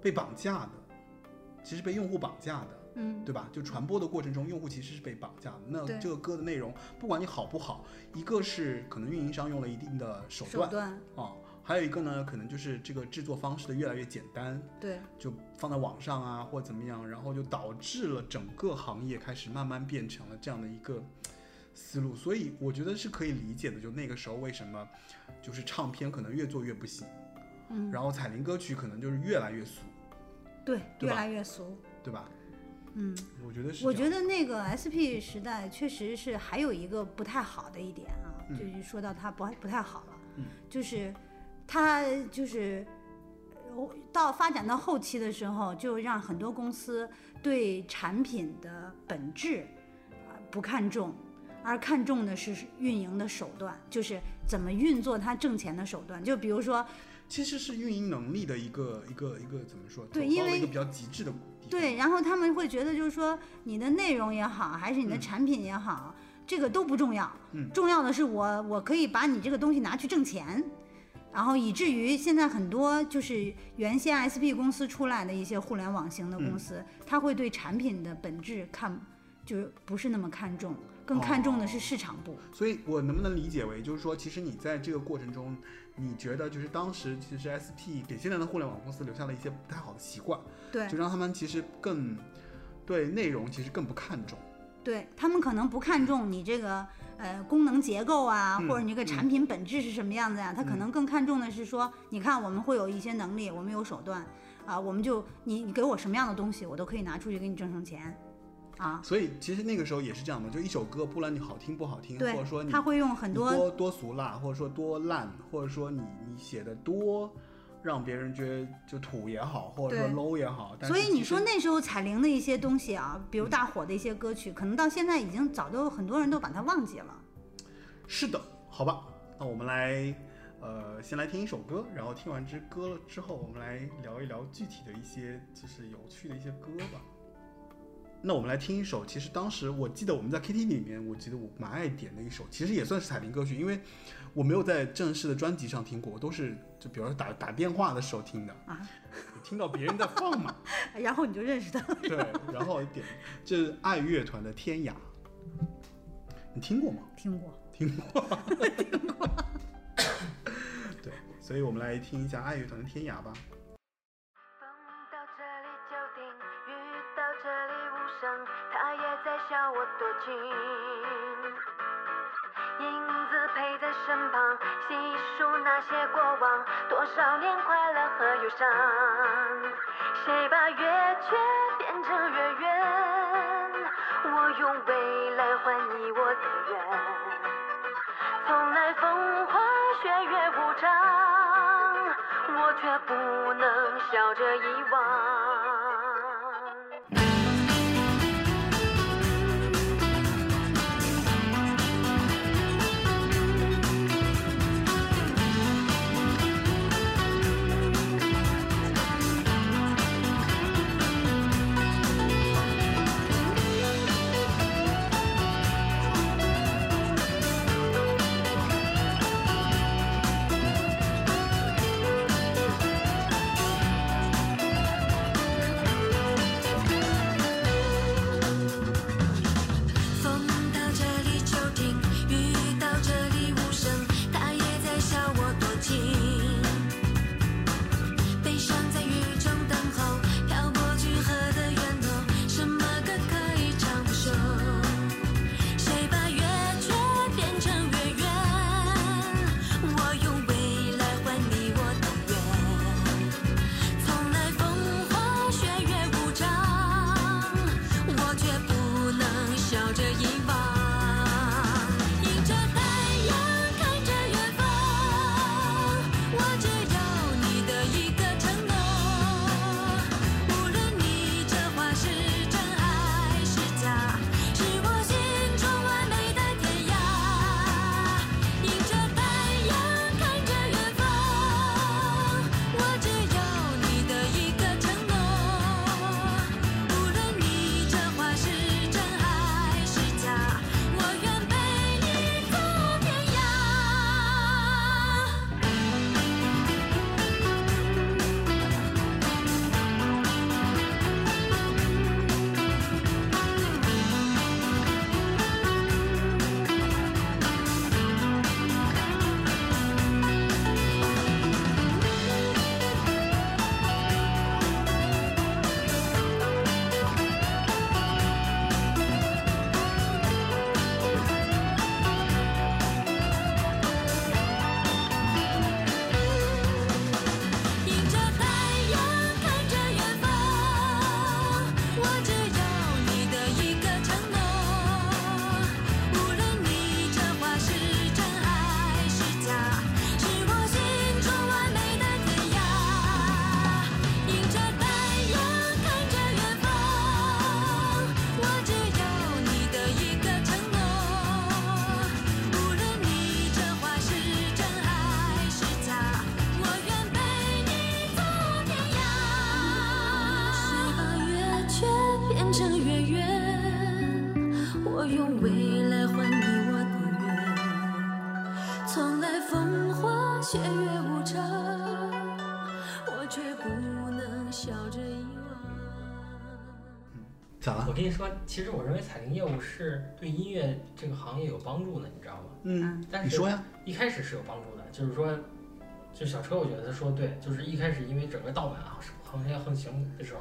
被绑架的，其实被用户绑架的。嗯，对吧？就传播的过程中，用户其实是被绑架的。那这个歌的内容，不管你好不好，一个是可能运营商用了一定的手段手段，啊，还有一个呢，可能就是这个制作方式的越来越简单，对，就放在网上啊，或怎么样，然后就导致了整个行业开始慢慢变成了这样的一个思路。所以我觉得是可以理解的。就那个时候为什么就是唱片可能越做越不行，嗯，然后彩铃歌曲可能就是越来越俗，对，越来越俗。对吧？嗯，我觉得是。我觉得那个 SP 时代确实是还有一个不太好的一点啊，嗯就是说到它不不太好了，嗯就是它就是呃到发展到后期的时候，就让很多公司对产品的本质啊不看重，而看重的是运营的手段，就是怎么运作它挣钱的手段。就比如说，其实是运营能力的一个一个一个怎么说？对因为一个比较极致的。对，然后他们会觉得就是说你的内容也好，还是你的嗯产品也好，这个都不重要，嗯重要的是我我可以把你这个东西拿去挣钱。然后以至于现在很多就是原先 SP 公司出来的一些互联网型的公司，它会对产品的本质看，就是不是那么看重，更看重的是市场部。所以我能不能理解为，就是说，其实你在这个过程中，你觉得就是当时其实 SP 给现在的互联网公司留下了一些不太好的习惯，对就让他们其实更对内容其实更不看重。对他们可能不看重你这个呃功能结构啊，嗯或者你这个产品本质是什么样子呀、他可能更看重的是说，你看我们会有一些能力，我们有手段啊、我们就你你给我什么样的东西，我都可以拿出去给你挣成钱啊。所以其实那个时候也是这样的，就一首歌，不论你好听不好听，或者说，你他会用很多多多俗辣，或者说多烂，或者说你你写的多让别人觉得就土也好，或者说 low 也好，所以你说那时候彩铃的一些东西啊，比如大火的一些歌曲，可能到现在已经早都很多人都把它忘记了。是的，好吧，那我们来，呃，先来听一首歌，然后听完这歌了之后，我们来聊一聊具体的一些就是有趣的一些歌吧。那我们来听一首，其实当时我记得我们在 KTV 里面，我记得我蛮爱点的一首，其实也算是彩铃歌曲，因为我没有在正式的专辑上听过，我都是就比如说打打电话的时候听的啊，听到别人在放嘛，然后你就认识他了。对，然后点这是爱乐团的《天涯》，你听过吗？听过，听过，听过。对，所以我们来听一下爱乐团的《天涯》吧。风到这里就停，雨到这里无声，他也在笑我多情。影子陪在身旁，细数那些过往，多少年快乐和忧伤。谁把月缺变成月圆？我用未来换你我的缘。从来风花雪月无常，我却不能笑着遗忘。是对音乐这个行业有帮助的，你知道吗？嗯，但是你说呀。一开始是有帮助的，就是说，就小车，我觉得他说的对，就是一开始因为整个盗版啊行业横行的时候，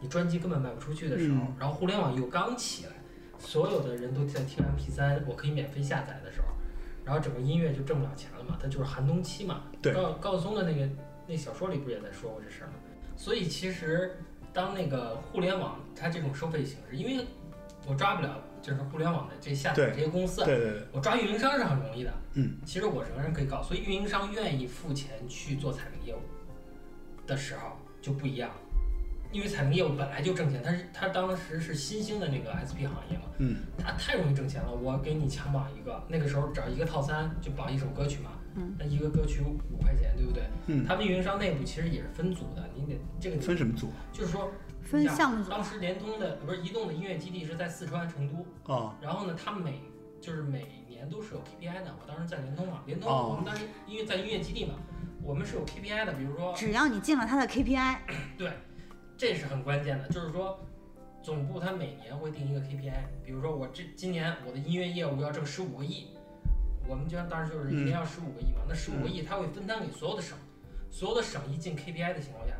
你专辑根本卖不出去的时候，嗯然后互联网又刚起来，所有的人都在听 MP 3我可以免费下载的时候，然后整个音乐就挣不了钱了嘛，它就是寒冬期嘛。对高高晓松的那个那小说里不是也在说过这事儿吗？所以其实当那个互联网它这种收费形式，因为我抓不了就是互联网的这下载这些公司，对对对，我抓运营商是很容易的。嗯，其实我仍然可以搞，所以运营商愿意付钱去做彩铃业务的时候就不一样，因为彩铃业务本来就挣钱，它是它当时是新兴的那个 SP 行业嘛，嗯，它太容易挣钱了。我给你强绑一个，那个时候只要一个套餐就绑一首歌曲嘛，嗯，那一个歌曲五块钱，对不对？嗯他们运营商内部其实也是分组的，你得这个分什么组就是说分项目组当时联通的不是移动的音乐基地是在四川成都，啊？然后呢，他们每就是每年都是有 KPI 的。我当时在联通嘛，联通哦我们当时因为在音乐基地嘛，我们是有 KPI 的。比如说，只要你进了他的 KPI，对这是很关键的，就是说总部它每年会定一个 KPI。比如说我这今年我的音乐业务要挣十五个亿，我们就当时就是一年要十五个亿嘛，那十五个亿它会分摊给所有的省，所有的省一进 KPI 的情况下，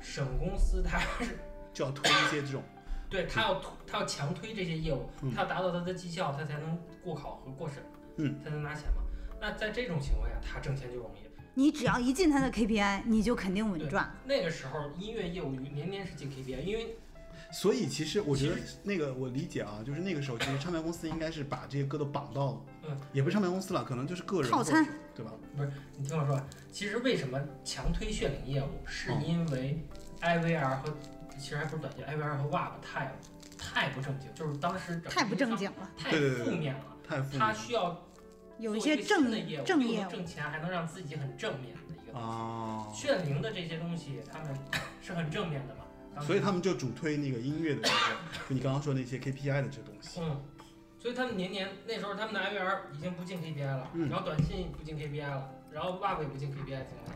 省公司它是就要推一些这种，对他要推，他要强推这些业务，嗯他要达到他的绩效，他才能过考核过审，嗯，才能拿钱嘛。那在这种情况下，他挣钱就容易。你只要一进他的 KPI，你就肯定稳赚。那个时候音乐业务年年是进 KPI，因为所以其实我觉得那个我理解啊，就是那个时候其实唱片公司应该是把这些歌都绑到，嗯，也不是唱片公司了，可能就是个人套餐或者是，对吧？你听我说，其实为什么强推血领业务，是哦因为 IVR 和其实还不是短信，IVR 和 WAP 太太不正经，就是当时整个太不正经了，太负面了。太负面他需要有一做一些正的业务，正业务，又能挣钱，还能让自己很正面的一个东西。啊，炫灵的这些东西，他们 是很正面的嘛，所以他们就主推那个音乐的这个，就你刚刚说那些 KPI 的这东西。嗯，所以他们年年那时候他们的 IVR 已经不进 KPI 了，嗯然后短信不进 KPI 了，然后 WAV 也不进 KPI 的情况下，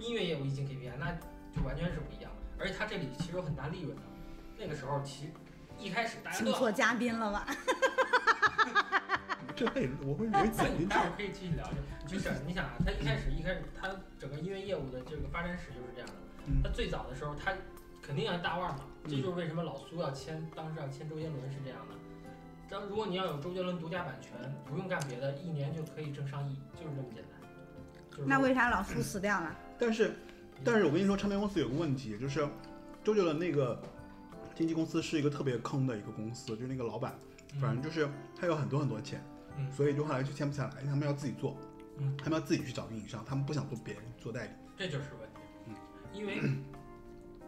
音乐业务一进 KPI，那就完全是不一样的。而且它这里其实有很大利润的，那个时候其一开始大家请错嘉宾了吧？这类我会容易那剪进去你待。会儿可以继续聊这，就是你想啊，他一开始一开始他整个音乐业务的这个发展史就是这样的。嗯他最早的时候，他肯定要大腕儿嘛，嗯这就是为什么老苏要签，当时要签周杰伦是这样的。当如果你要有周杰伦独家版权，不用干别的，一年就可以挣上亿，就是这么简单。就是那为啥老苏死掉了？但是，但是我跟你说，唱片公司有个问题，就是周杰伦那个经纪公司是一个特别坑的一个公司，就是那个老板，反正就是他有很多很多钱，嗯所以就后来就签不下来，他们要自己做，嗯他们要自己去找运营商，他们不想做别人做代理。这就是问题。嗯因为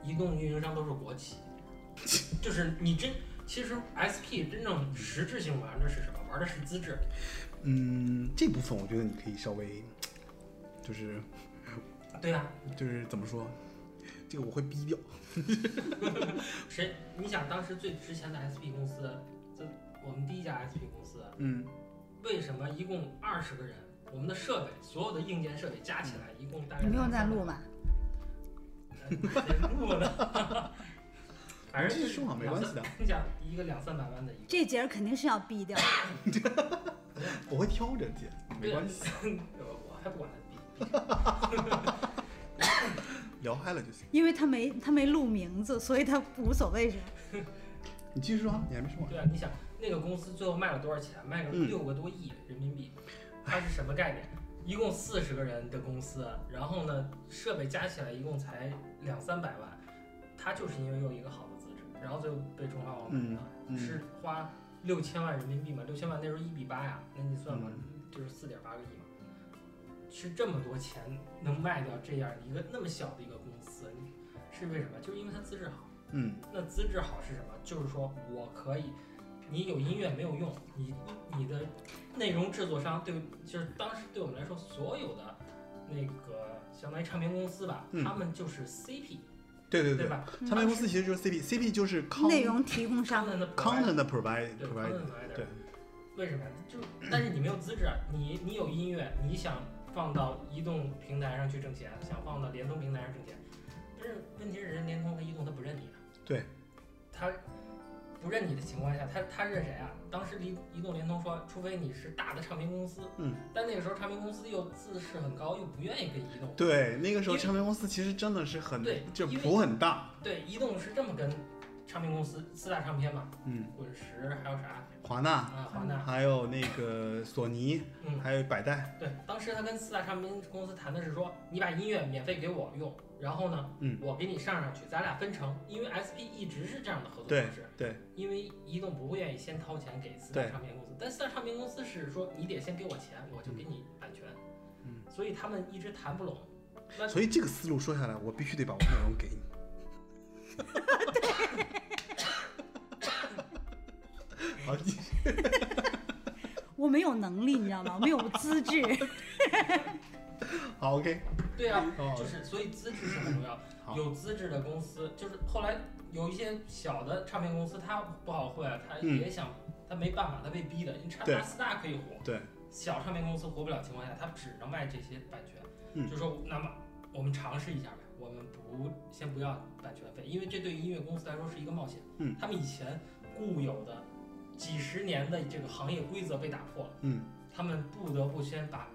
移动运营商都是国企，就是你真其实 SP 真正实质性玩的是什么？玩的是资质。嗯，这部分我觉得你可以稍微，就是对呀、就是怎么说，这个我会逼掉。谁？你想当时最值钱的 SP 公司，这我们第一家 SP 公司，嗯，为什么一共二十个人？我们的设备，所有的硬件设备加起来，一共大概你不用再录吧？得录呢。反正继续说嘛没关系的。你想一个两三百万的一个，这节肯定是要逼掉。我会挑着剪，没关系，我我还不管。聊嗨了就行。因为他没他没录名字，所以他无所谓是吧？你继续说啊，你还没说完。对啊，你想那个公司最后卖了多少钱？卖了嗯六个多亿人民币。它是什么概念？一共四十个人的公司，然后呢，设备加起来一共才两三百万。它就是因为有一个好的资质，然后最后被中华网买了，嗯嗯是花六千万人民币嘛？六千万那时候一比八呀，那你算吧，嗯就是四点八个亿嘛。是这么多钱能卖掉这样一个那么小的一个公司，是为什么？就是因为它资质好。嗯那资质好是什么？就是说我可以，你有音乐没有用，你你的内容制作商对，就是当时对我们来说，所有的那个相当于唱片公司吧，嗯他们就是 CP，、对对对，对吧？唱片公司其实就是 CP，CP 就是康内容提供商，content content 的 provide 对 provide，content provider 对为什么呀？就但是你没有资质啊，你你有音乐，你想放到移动平台上去挣钱，想放到联通平台上挣钱，但是问题是人联通和移动他不认你啊。对，他不认你的情况下，他他认谁啊？当时移移动、联通说，除非你是大的唱片公司，嗯，但那个时候唱片公司又自视很高，又不愿意跟移动。对，那个时候唱片公司其实真的是很对就谱很大，对，移动是这么跟唱片公司四大唱片嘛，嗯，滚石还有啥华纳，啊，华纳，还有那个索尼，嗯，还有百代，对，当时他跟四大唱片公司谈的是说，你把音乐免费给我用，然后呢，嗯。我给你上上去，咱俩分成，因为 SP 一直是这样的合作对方式，对因为移动不会愿意先掏钱给四大对。唱片公司，但四大唱片公司是说你得先给我钱，我就给你版权，嗯，所以他们一直谈不拢。那所以这个思路说下来，我必须得把我内容给你。好，继续 我没有能力，你知道吗？我没有资质。好，OK，对啊哦，就是所以资质是很重要。有资质的公司，就是后来有一些小的唱片公司，它不好混啊，它嗯也想，它没办法，它被逼的。你唱对大四大可以火，对，小唱片公司活不了情况下，它只能卖这些版权。嗯就说那么我们尝试一下呗，我们不先不要版权费，因为这对于音乐公司来说是一个冒险。嗯他们以前固有的几十年的这个行业规则被打破了，嗯，他们不得不先把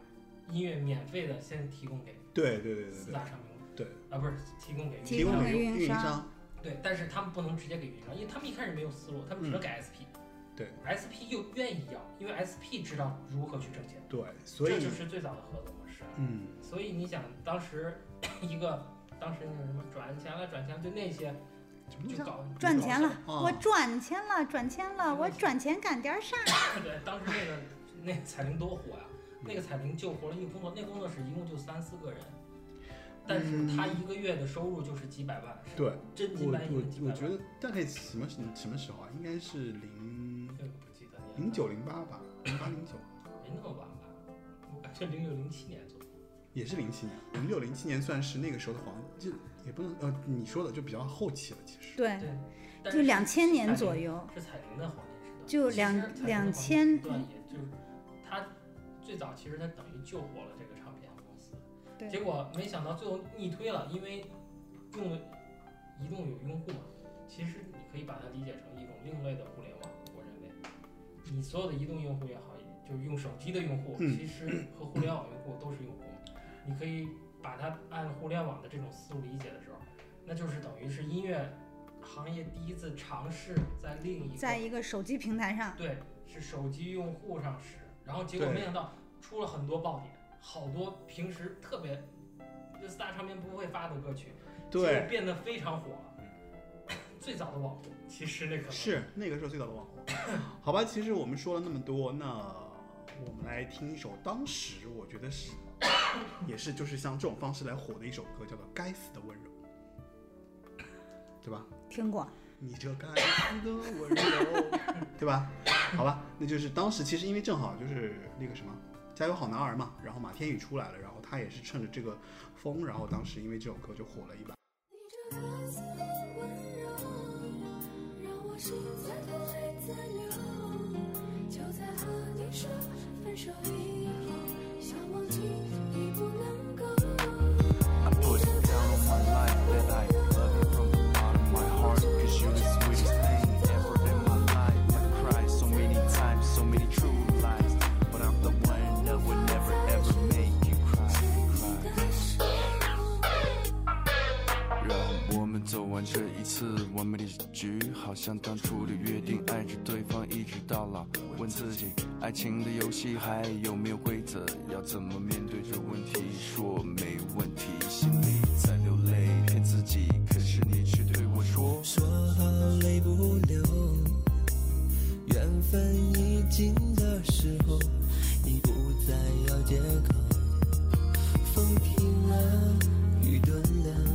音乐免费的先提供给对对对四大，唱片公司。对。啊，不是提供给提提供供给给运营运营商。商，对，但是他们不能直接给运营商，因为他们一开始没有思路，他们只能给 SP。嗯对，SP 又愿意要，因为 SP 知道如何去挣钱，对，所以这就是最早的合作模式。嗯，所以你想，当时 一个当时那个什么转钱了，转钱了，就那些就搞赚钱了，哦我赚钱了，赚钱了，我赚钱干点啥？对，当时那个那个彩铃多火呀、那个彩铃救活了一个工作，那工作室一共就三四个人，但是他一个月的收入就是几百万，是对，真金我白银几百万。我我觉得大概什么什么时候啊？应该是零这个不记得零九零八吧，零八零九，没那么晚吧？我感觉零六零七年左右。也是零七年，零六零七年算是那个时候的黄，就也不能呃你说的就比较后期了，其实。对，对，但就是两千年左右。是彩铃的黄金时代，就两两时千段也就是他最早其实他等于救活了这个唱片公司，对结果没想到最后逆推了，因为用的移动有用户嘛，其实你可以把它理解成一种另类的互联网，我认为你所有的移动用户也好，就是用手机的用户，嗯其实和互联网用户都是用户嘛，你可以把它按互联网的这种思路理解的时候，那就是等于是音乐行业第一次尝试在另一个在一个手机平台上，对，是手机用户上使，然后结果没想到出了很多爆点，好多平时特别这四大唱片不会发的歌曲，对，变得非常火了。最早的网红，其实那可能是那个时候最早的网红。好吧，其实我们说了那么多，那我们来听一首当时我觉得是 也是就是像这种方式来火的一首歌，叫做《该死的温柔》，对吧？听过。你这该死的温柔，对吧？好吧，那就是当时其实因为正好就是那个什么《加油好男儿》嘛，然后马天宇出来了，然后他也是趁着这个风，然后当时因为这首歌就火了一把。你这该死的温柔，让我心在痛泪在流。就在和你说分手以后，想忘记已不能走完这一次完美的局，好像当初的约定，爱着对方一直到老。问自己，爱情的游戏还有没有规则？要怎么面对这问题？说没问题，心里在流泪，骗自己，可是你却对我说。说好泪不流，缘分已尽的时候，你不再要借口。风停了，雨顿了，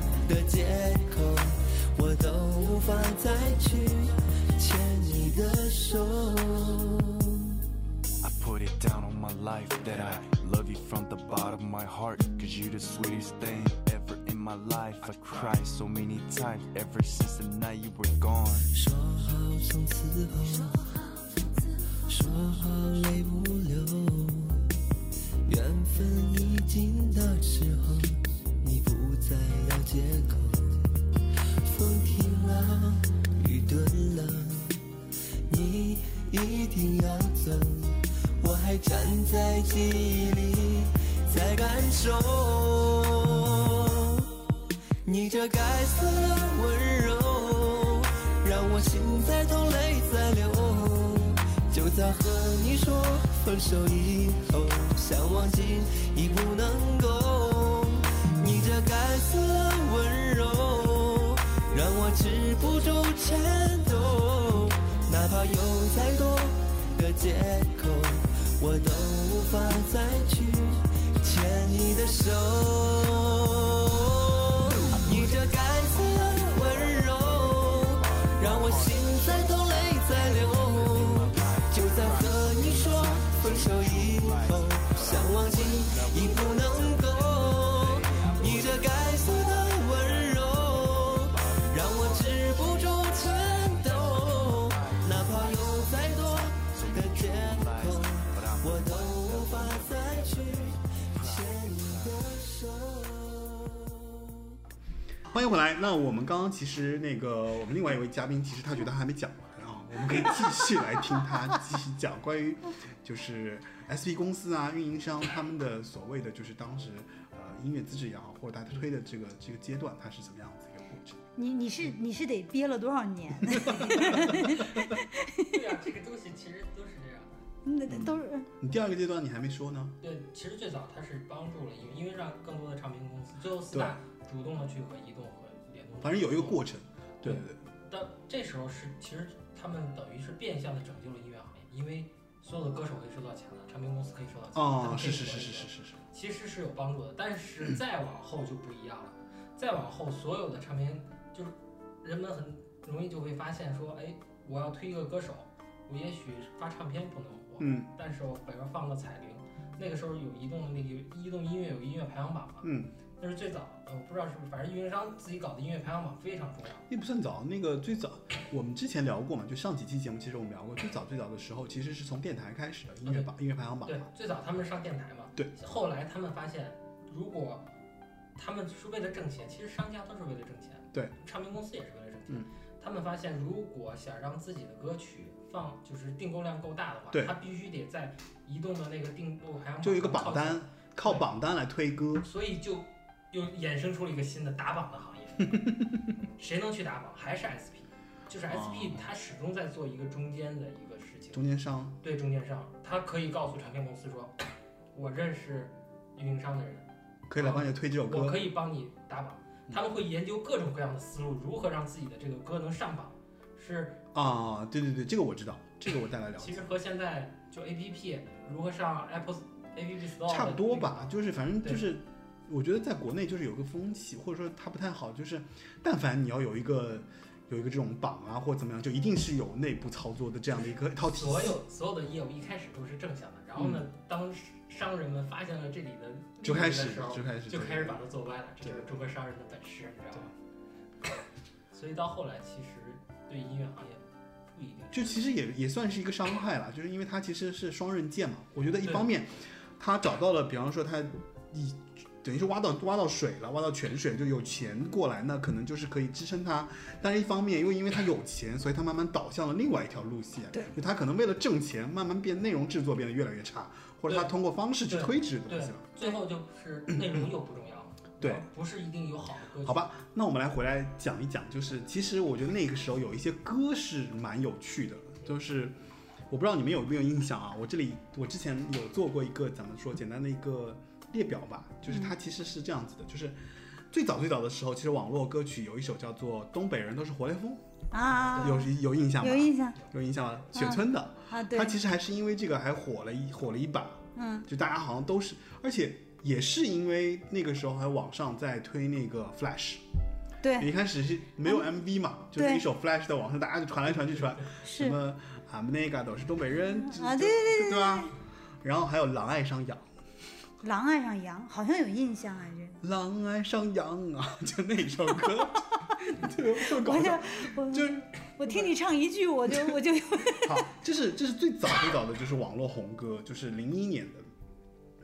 的借口，我都无法再去牵你的手。I put it down on my life that I love you from the bottom of my heart. Cause you're the sweetest thing ever in my life. I cried so many times ever since the night you were gone. 说好从此后，说好泪不流，缘分已尽的时候，再要借口。风停了，雨顿了，你一定要走，我还站在记忆里在感受。你这该死的温柔，让我心在痛，泪在流。就在和你说分手以后，想忘记已不能够。你这该死的温柔，让我止不住颤抖。哪怕有再多的借口，我都无法再去牵你的手。欢迎回来。那我们刚刚其实那个我们另外一位嘉宾，其实他觉得还没讲完啊，我们可以继续来听他继续讲关于就是 SP 公司啊、运营商他们的所谓的就是当时呃音乐资质也好，或者他推的这个这个阶段，它是怎么样子一个过程？你你是你是得憋了多少年？对啊，这个东西其实都是这样的。那都是你第二个阶段你还没说呢，对，其实最早它是帮助了音乐，因为让更多的唱片公司，最后四大主动的去和移动和联动，反正有一个过程。对。对对，但这时候是其实他们等于是变相的拯救了音乐行业，因为所有的歌手可以收到钱了，唱片公司可以收到钱，啊是是是是是是是，其实是有帮助的，但是再往后就不一样了。再往后，所有的唱片就是人们很容易就会发现说，哎，我要推一个歌手，我也许发唱片不能火，嗯。但是我比如放个彩铃，那个时候有移动的那个移动音乐有音乐排行榜嘛，嗯，那是最早的，我不知道是不是，反正运营商自己搞的音乐排行榜非常重要。那不算早，那个最早我们之前聊过嘛，就上几期节目其实我们聊过，最早最早的时候其实是从电台开始的音乐榜音乐排行榜对，，最早他们上电台嘛，对，后来他们发现，如果他们是为了挣钱，其实商家都是为了挣钱，对，唱片公司也是为了挣钱。嗯他们发现，如果想让自己的歌曲放，就是订购量够大的话，对他必须得在移动的那个订购排行榜就一个榜单，靠榜单来推歌，所以就又衍生出了一个新的打榜的行业。谁能去打榜？还是 SP，就是 SP，哦它始终在做一个中间的一个事情。中间商，对中间商，他可以告诉唱片公司说，我认识运营商的人，可以来帮你推这首歌我可。以帮你打榜。他们会研究各种各样的思路，如何让自己的这个歌能上榜，是啊，对对对，这个我知道，这个我带来了解，其实和现在就 A P P 如何上 Apple A P P Store 差不多吧，就是反正就是，我觉得在国内就是有个风气，或者说它不太好，就是但凡你要有一个有一个这种榜啊或怎么样，就一定是有内部操作的这样的一个一套体系。所有所有的业务一开始都是正向的，然后呢，当商人们发现了这里的嗯就开始就开始就开始把它做歪了，这就是中国商人的本事，你知道吗？所以到后来，其实对音乐行业不一定。就其实也也算是一个伤害了，就是因为它其实是双刃剑嘛。我觉得一方面，他找到了，比方说他一等于是挖到挖到水了，挖到泉水，就有钱过来，那可能就是可以支撑他。但是一方面，又因为他有钱，所以他慢慢导向了另外一条路线。对，就他可能为了挣钱，慢慢变内容制作变得越来越差，或者他通过方式去推这个东对西了。，最后就是内容又不重要了，对，不是一定有好的歌曲。好，吧，那我们来回来讲一讲，就是其实我觉得那个时候有一些歌是蛮有趣的，就是我不知道你们有没有印象啊？我这里我之前有做过一个怎么说简单的一个列表吧，就是它其实是这样子的，就是最早最早的时候，其实网络歌曲有一首叫做《东北人都是活雷锋》，啊，有有印象吗？有印象有印象吗？雪村的，啊，对它，其实还是因为这个还火了一火了一把，嗯，就大家好像都是，而且也是因为那个时候还网上在推那个 Flash，对，一开始是没有 MV 嘛，就是一首 Flash 在网上，大家就传来传去传，什是么俺们那个都是东北人啊，就对对对对吧？然后还有狼爱上羊，狼爱上羊，好像有印象啊，这个。狼爱上羊啊，就那首歌，特，特搞笑。我我就我听你唱一句，我就我就 好，这是这是最早最早的就是网络红歌，就是零一年的。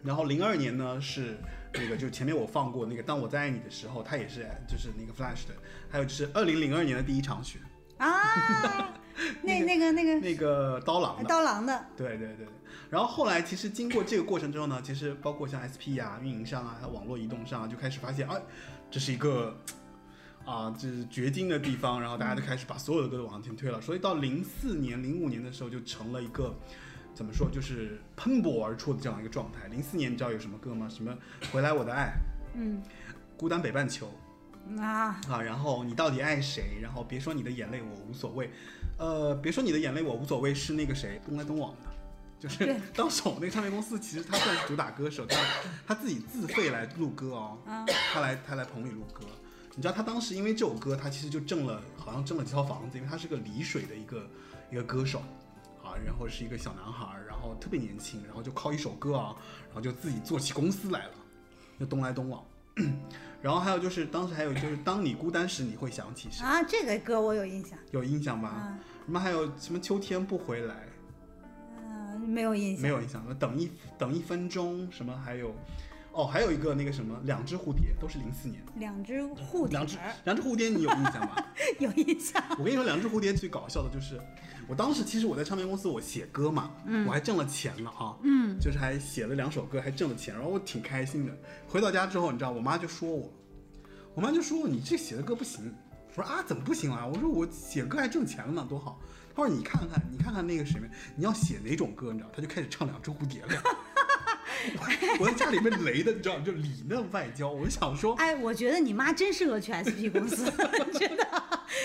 然后零二年呢是那个就前面我放过那个当我在爱你的时候，它也是就是那个 Flash 的，还有就是二零零二年的第一场雪，啊，那那个那个 那个刀郎的。刀郎的，对对对，然后后来其实经过这个过程之后呢，其实包括像 SP 啊、运营商啊、网络移动上啊，就开始发现，哎，这是一个啊，就是掘金的地方，然后大家就开始把所有的歌都往前推了，所以到零四年、零五年的时候就成了一个怎么说，就是喷薄而出的这样一个状态。零四年你知道有什么歌吗？什么回来我的爱、嗯孤单北半球啊，啊，然后你到底爱谁？然后别说你的眼泪我无所谓，呃，别说你的眼泪我无所谓是那个谁东来东往的。就是当时我们那个唱片公司，其实他算是主打歌手，他他自己自费来录歌哦，啊他来他来棚里录歌。你知道他当时因为这首歌，他其实就挣了好像挣了几套房子，因为他是个丽水的一个一个歌手啊，然后是一个小男孩儿，然后特别年轻，然后就靠一首歌啊，然后就自己做起公司来了，就东来东往。然后还有就是当时还有就是当你孤单时你会想起谁，啊，这个歌我有印象有印象吧？啊，什么还有什么秋天不回来，嗯，没有印象，没有印象。等一等一分钟，什么还有，哦，还有一个那个什么，两只蝴蝶，都是零四年。两只蝴蝶两只两只蝴蝶，你有印象吗？有印象，我跟你说，两只蝴蝶最搞笑的就是，我当时其实我在唱片公司我写歌嘛，我还挣了钱了啊，嗯，就是还写了两首歌，还挣了钱，然后我挺开心的。回到家之后，你知道，我妈就说我，我妈就说你这写的歌不行。我说啊，怎么不行啊？我说我写歌还挣钱了呢，多好。她说你看看，你看看那个谁，你要写哪种歌，你知道？他就开始唱《两只蝴蝶》了。我 我在家里被雷的，你知道，就里嫩外焦。我就想说，哎，我觉得你妈真适合去 SP 公司，真的，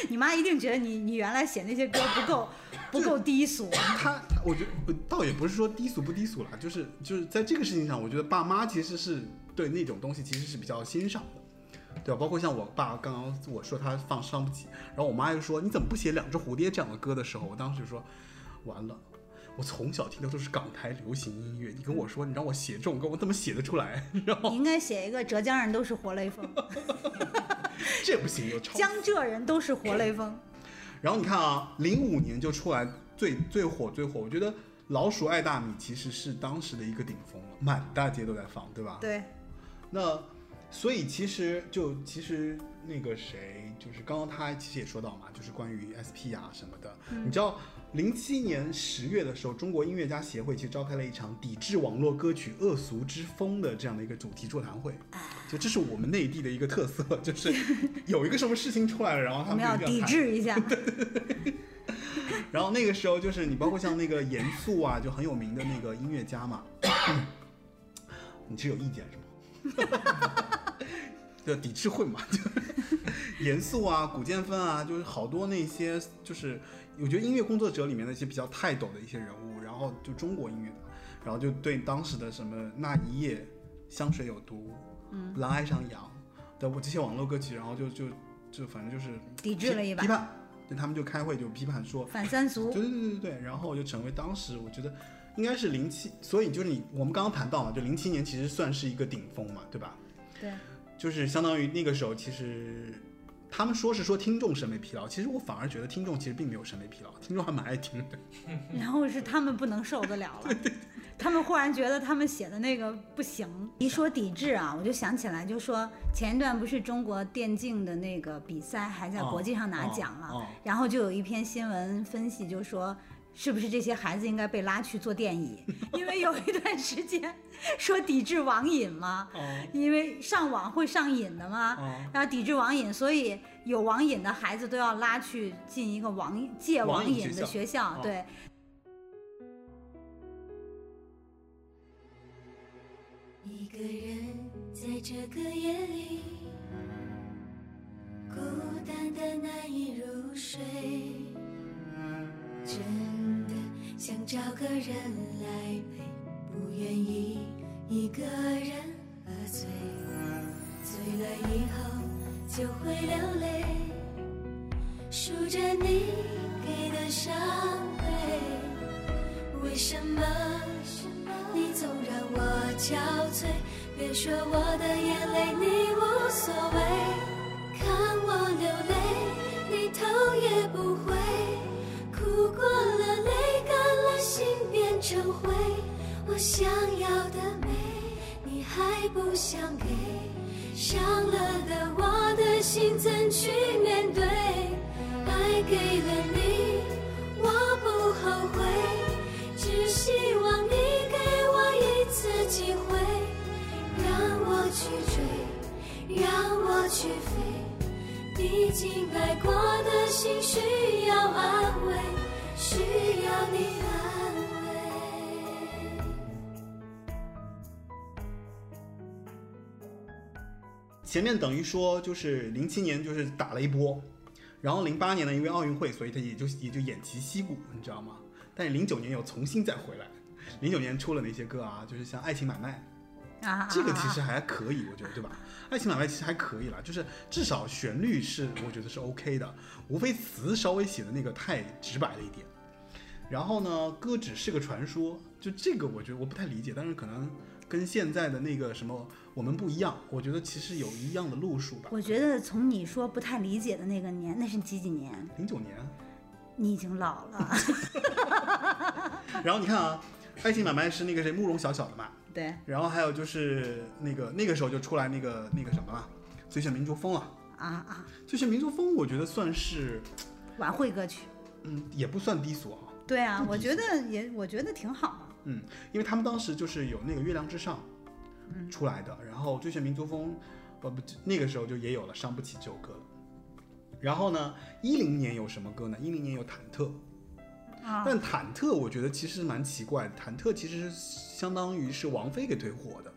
你妈一定觉得你你原来写那些歌不够 不够低俗，他，他我觉得呃倒也不是说低俗不低俗了，就是就是在这个事情上，我觉得爸妈其实是对那种东西其实是比较欣赏的，对吧？包括像我爸刚刚我说他放伤不起，然后我妈又说你怎么不写两只蝴蝶这样的歌的时候，我当时就说完了。我从小听的都是港台流行音乐，你跟我说你让我写这种歌，我怎么写得出来？然后你应该写一个浙江人都是活雷锋，这不行，江浙人都是活雷锋，然后你看啊，零五年就出来最最火最火，我觉得老鼠爱大米其实是当时的一个顶峰了，满大街都在放，对吧？对，那所以其实就其实那个谁，就是刚刚他其实也说到嘛，就是关于 SP 啊什么的，你知道。零七年十月的时候，中国音乐家协会其实召开了一场抵制网络歌曲恶俗之风的这样的一个主题座谈会，就这是我们内地的一个特色，就是有一个什么事情出来了，然后他们 要抵制一下，然后那个时候就是你包括像那个严肃啊，就很有名的那个音乐家嘛，你是有意见是吗？对，抵制混嘛，就严肃啊、古建芬啊，就是好多那些就是我觉得音乐工作者里面那些比较泰斗的一些人物，然后就中国音乐的，然后就对当时的什么那一夜、香水有毒、嗯，狼爱上羊的我这些网络歌曲，然后就就就反正就是抵制了一把。批判，就他们就开会就批判说，反三俗。对，对对对对，然后就成为当时我觉得应该是零七，所以就是你我们刚刚谈到嘛，就零七年其实算是一个顶峰嘛，对吧？对，就是相当于那个时候，其实他们说是说听众审美疲劳，其实我反而觉得听众其实并没有审美疲劳，听众还蛮爱听的。然后是他们不能受得了了，他们忽然觉得他们写的那个不行。一说抵制啊，我就想起来，就说前一段不是中国电竞的那个比赛还在国际上拿奖了，哦哦然后就有一篇新闻分析，就说。是不是这些孩子应该被拉去做电椅？因为有一段时间说抵制网瘾嘛，哦因为上网会上瘾的嘛，哦，然后抵制网瘾，所以有网瘾的孩子都要拉去进一个网戒网瘾的学校对。一个人在这个夜里，孤单的难以入睡，真的想找个人来陪，不愿意一个人喝醉，醉了以后就会流泪，数着你给的伤悲。为什么你总让我憔悴？别说我的眼泪你无所谓，看我流泪，你头也不回。哭过了，泪干了，心变成灰。我想要的美，你还不想给。伤了的我的心怎去面对？爱给了你，我不后悔，只希望你给我一次机会，让我去追，让我去飞。毕竟爱过的心需要安慰，需要你安慰。前面等于说就是零七年就是打了一波，然后零八年呢因为奥运会，所以他也就也就偃旗息鼓，你知道吗？但是零九年又重新再回来，零九年出了那些歌啊，就是像《爱情买卖》，啊，这个其啊实还可以，我觉得，对吧？爱情买卖其实还可以了，就是至少旋律是我觉得是 OK 的，无非词稍微写的那个太直白了一点。然后呢，歌只是个传说，就这个我觉得我不太理解，但是可能跟现在的那个什么我们不一样，我觉得其实有一样的路数吧。我觉得从你说不太理解的那个年，那是几几年？零九年，你已经老了，然后你看啊，爱情买卖是那个谁慕容晓晓的嘛，对然后还有就是那个那个时候就出来那个那个什么了，最炫民族风了。啊啊，最炫民族风，我觉得算是，晚会歌曲。嗯，也不算低俗哈。对啊，我觉得也我觉得挺好啊。嗯，因为他们当时就是有那个《月亮之上》嗯出来的，然后《最炫民族风》，呃不，那个时候就也有了《伤不起》这首歌。然后呢，一零年有什么歌呢？一零年有《忐忑》，啊但忐忑我觉得其实蛮奇怪的，忐忑其实是相当于是王菲给推火的，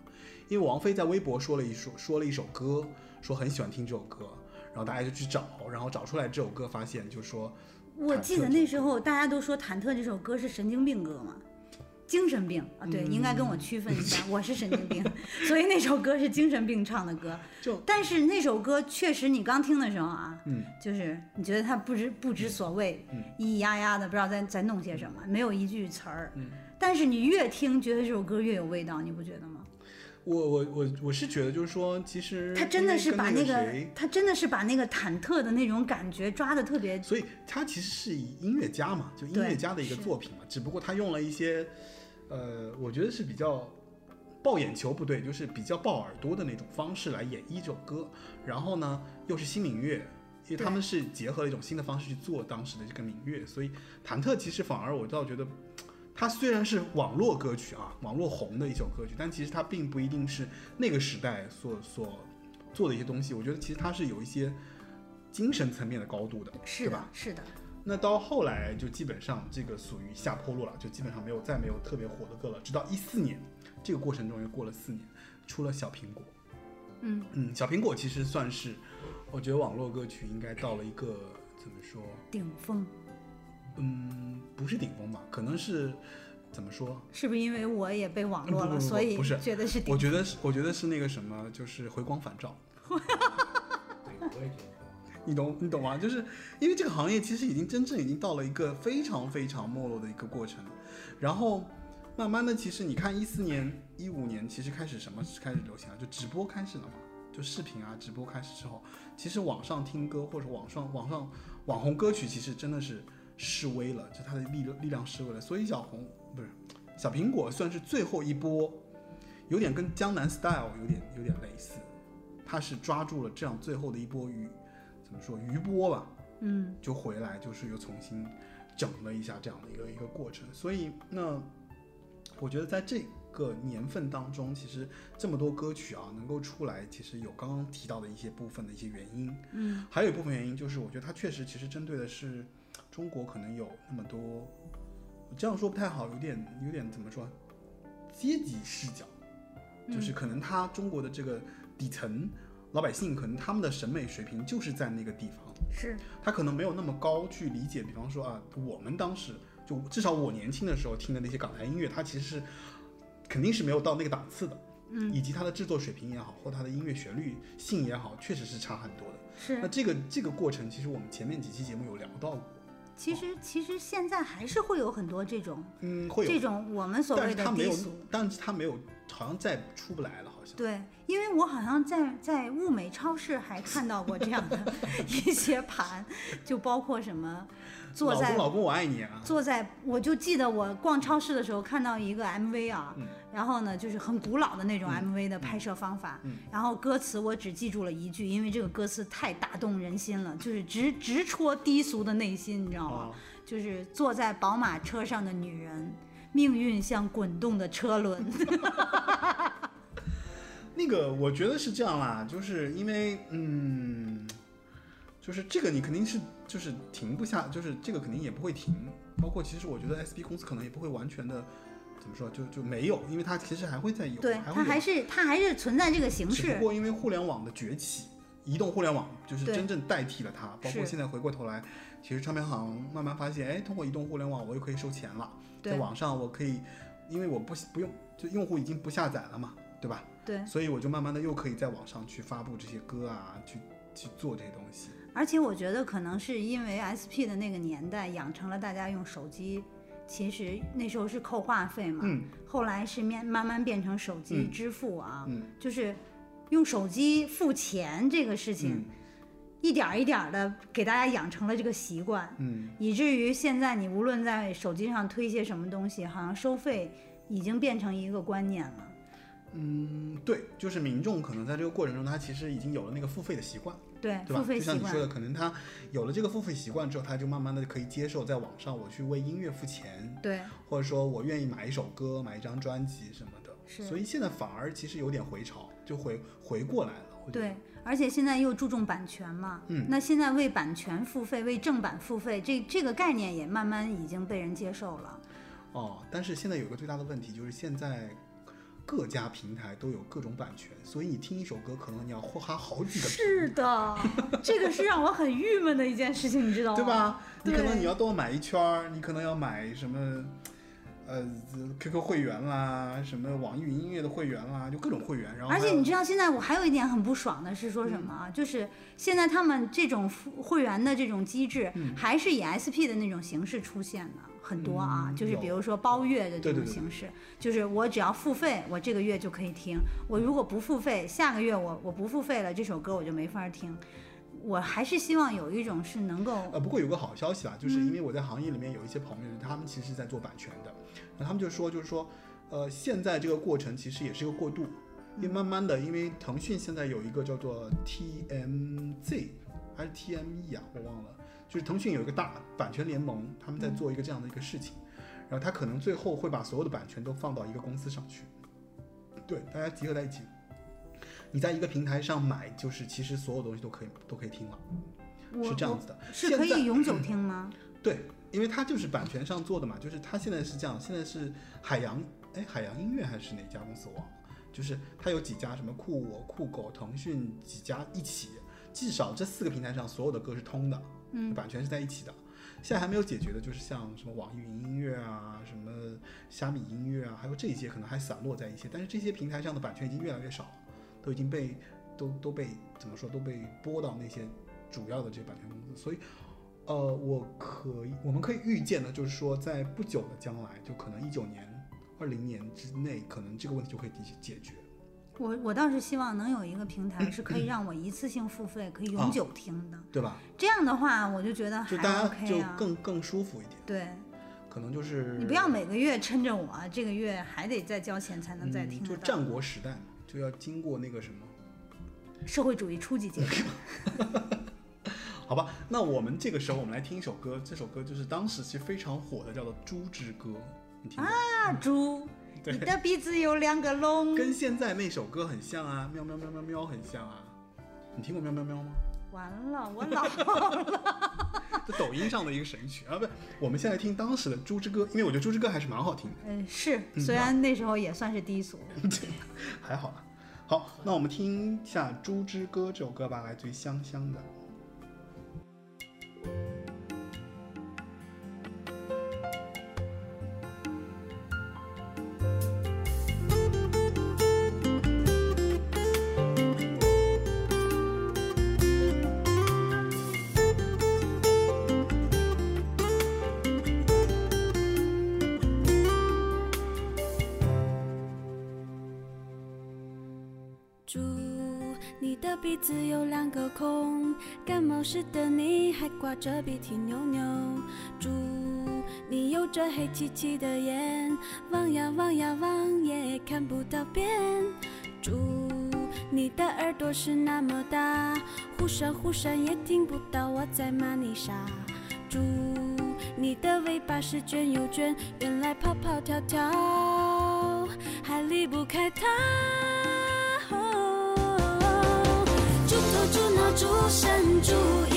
因为王菲在微博说了一首说了一首歌，说很喜欢听这首歌，然后大家就去找，然后找出来这首歌，发现就是说我记得那时候大家都说《忐忑》这首歌是神经病歌嘛，精神病啊，对，应该跟我区分一下，我是神经病，所以那首歌是精神病唱的歌。就但是那首歌确实，你刚听的时候啊，嗯，就是你觉得他不知不知所谓，嗯咿咿呀呀的，不知道在在弄些什么，没有一句词儿。嗯但是你越听，觉得这首歌越有味道，你不觉得吗？我我我我是觉得就是说，其实他真的是把那那个，他真的是把那个忐忑的那种感觉抓的特别所以他其实是以音乐家嘛，就音乐家的一个作品嘛，只不过他用了一些，呃，我觉得是比较爆眼球不对，就是比较爆耳朵的那种方式来演绎这首歌，然后呢又是新民乐。因为他们是结合了一种新的方式去做当时的这个民乐，所以忐忑其实反而我倒觉得，它虽然是网络歌曲啊，网络红的一首歌曲，但其实它并不一定是那个时代所所做的一些东西。我觉得其实它是有一些精神层面的高度的，是吧？，是的，那到后来就基本上这个属于下坡路了，就基本上没有再没有特别火的歌了。直到一四年，这个过程中又过了四年，出了小苹果。嗯嗯，小苹果其实算是，我觉得网络歌曲应该到了一个怎么说？顶峰。嗯，不是顶峰吧？可能是怎么说？是不是因为我也被网络了，不不不所以不是觉得是顶我觉得是，我觉得是那个什么，就是回光返照。对，我也觉得。你懂你懂吗？就是因为这个行业其实已经真正已经到了一个非常非常没落的一个过程，然后慢慢的，其实你看一四年、一五年，其实开始什么开始流行了？就直播开始了嘛，就视频啊，直播开始之后，其实网上听歌或者网上网上网红歌曲，其实真的是示威了，就他的力力量示威了。所以小红不是小苹果算是最后一波，有点跟江南 Style 有点有点类似，他是抓住了这样最后的一波余怎么说余波吧，嗯就回来，就是又重新整了一下这样的一个一个过程。所以那我觉得在这个年份当中，其实这么多歌曲啊能够出来，其实有刚刚提到的一些部分的一些原因，嗯，还有一部分原因就是我觉得它确实其实针对的是中国可能有那么多，我这样说不太好，有点有点怎么说，阶级视角，就是可能他中国的这个底层老百姓，可能他们的审美水平就是在那个地方。是他可能没有那么高去理解，比方说啊，我们当时就至少我年轻的时候听的那些港台音乐，它其实是肯定是没有到那个档次的。嗯以及它的制作水平也好，或它的音乐旋律性也好，确实是差很多的。是那，这个这个过程，其实我们前面几期节目有聊到过，其实其实现在还是会有很多这种嗯，会有，这种我们所谓的低俗。，但是它没有，好像再出不来了，好像。对，因为我好像在在物美超市还看到过这样的 一些盘，就包括什么坐在老公，老公，我爱你啊！坐在，我就记得我逛超市的时候看到一个 MV 啊，嗯然后呢就是很古老的那种 MV 的拍摄方法，嗯然后歌词我只记住了一句，因为这个歌词太打动人心了，就是直直戳低俗的内心，你知道吗？啊，就是坐在宝马车上的女人，命运像滚动的车轮。那个我觉得是这样啦，就是因为嗯，就是这个你肯定是就是停不下，就是这个肯定也不会停。包括其实我觉得 SB 公司可能也不会完全的怎么说，就就没有，因为它其实还会再有，对，还会它还是它还是存在这个形式。只不过因为互联网的崛起，移动互联网就是真正代替了它。包括现在回过头来，其实唱片行慢慢发现，哎，通过移动互联网，我又可以收钱了，在网上我可以，因为我不不用，就用户已经不下载了嘛，对吧？对，所以我就慢慢的又可以在网上去发布这些歌啊，去去做这些东西。而且我觉得可能是因为 SP 的那个年代养成了大家用手机，其实那时候是扣话费嘛，嗯后来是面慢慢变成手机嗯支付啊，嗯就是用手机付钱这个事情，嗯一点儿一点的给大家养成了这个习惯，嗯，以至于现在你无论在手机上推些什么东西，好像收费已经变成一个观念了。嗯，对，就是民众可能在这个过程中，他其实已经有了那个付费的习惯，对，对吧？付费习惯就像你说，的，可能他有了这个付费习惯之后，他就慢慢的可以接受在网上我去为音乐付钱，对，或者说我愿意买一首歌、买一张专辑什么的。是所以现在反而其实有点回潮，就回回过来了。对，而且现在又注重版权嘛，嗯那现在为版权付费、为正版付费，这这个概念也慢慢已经被人接受了。哦，但是现在有一个最大的问题就是现在。各家平台都有各种版权，所以你听一首歌，可能你要花好几个是的，这个是让我很郁闷的一件事情，你知道吗？对？吧？你可能你要多买一圈儿，你可能要买什么，呃，QQ 会员啦，什么网易云音乐的会员啦，就各种会员。然后而且你知道现在我还有一点很不爽的是说什么？就是现在他们这种会员的这种机制，嗯还是以 SP 的那种形式出现的很多啊，嗯就是比如说包月的这对对对种形式，就是我只要付费，我这个月就可以听；我如果不付费，下个月我我不付费了，这首歌我就没法听。我还是希望有一种是能够呃，不过有个好消息啊，就是嗯。因为我在行业里面有一些朋友，他们其实是在做版权的，那他们就说，就是说，呃，现在这个过程其实也是一个过渡，因为慢慢的，因为腾讯现在有一个叫做 TMZ 还是 TME 啊，我忘了，就是腾讯有一个大版权联盟，他们在做一个这样的一个事情，然后他可能最后会把所有的版权都放到一个公司上去，对，大家集合在一起。你在一个平台上买，就是其实所有东西都可以都可以听了，是这样子的。是可以永久 听吗？对，因为它就是版权上做的嘛，就是它现在是这样，现在是海洋，哎，海洋音乐还是哪家公司我忘了，就是它有几家什么酷我、酷狗、腾讯几家一起，至少这四个平台上所有的歌是通的，版权是在一起的。现在还没有解决的就是像什么网易云音乐啊、什么虾米音乐啊，还有这些可能还散落在一些，但是这些平台上的版权已经越来越少了，都已经被都都被怎么说都被拨到那些主要的这些版权公司，所以呃，我可以，我们可以预见的，就是说，在不久的将来，就可能一九年、二零年之内，可能这个问题就可以解解决。我我倒是希望能有一个平台是可以 让我一次性付费，可以永久听的。对吧？这样的话，我就觉得还就大家 OK 就啊。更更舒服一点，对可能就是你不要每个月撑着我，这个月还得再交钱才能再听嗯、就。战国时代嘛，就要经过那个什么，社会主义初级阶段，好吧？那我们这个时候，我们来听一首歌，这首歌就是当时其实非常火的，叫做《猪之歌》，你听啊？猪，对你的鼻子有两个窿。跟现在那首歌很像啊，喵喵喵喵喵很像啊。你听过喵喵喵吗？完了，我老了。这抖音上的一个神曲啊，不，我们现在听当时的《猪之歌》，因为我觉得《猪之歌》还是蛮好听的，嗯，是，嗯虽然那时候也算是低俗。对还好啦。好，那我们听一下《猪之歌》这首歌吧，来自于香香的。鼻子有两个孔，感冒时的你还挂着鼻涕牛牛。猪你有着黑漆漆的眼，望呀望呀望也看不到边。猪你的耳朵是那么大，忽闪忽闪也听不到我在骂你傻。猪你的尾巴是卷又卷，原来跑跑跳跳还离不开它。主神，主。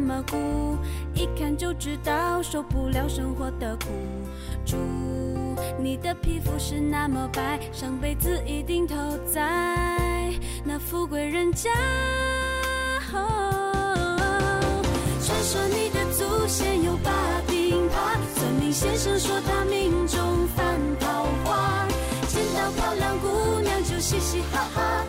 那么鼓，一看就知道受不了生活的苦。祝你的皮肤是那么白，上辈子一定投在那富贵人家。传说你的祖先有八丁耙，算命先生说他命中犯桃花，见到漂亮姑娘就嘻嘻哈哈，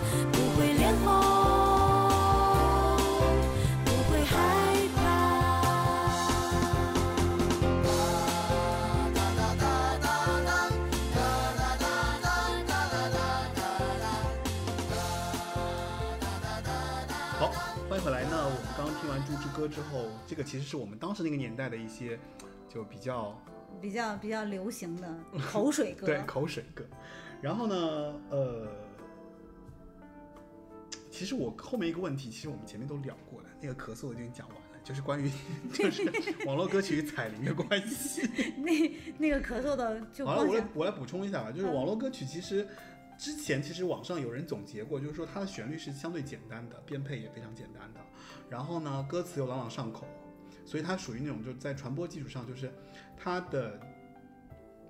刚刚听完《猪之歌》之后，这个其实是我们当时那个年代的一些就比较比较比较流行的口水歌。对口水歌。然后呢，呃，其实我后面一个问题，其实我们前面都聊过了，那个咳嗽我已经讲完了，就是关于 就是网络歌曲与彩铃的关系。那那个咳嗽的就好了，我来我来补充一下吧，就是网络歌曲其实之前其实网上有人总结过，就是说它的旋律是相对简单的，编配也非常简单的，然后呢歌词又朗朗上口，所以它属于那种就在传播基础上，就是它的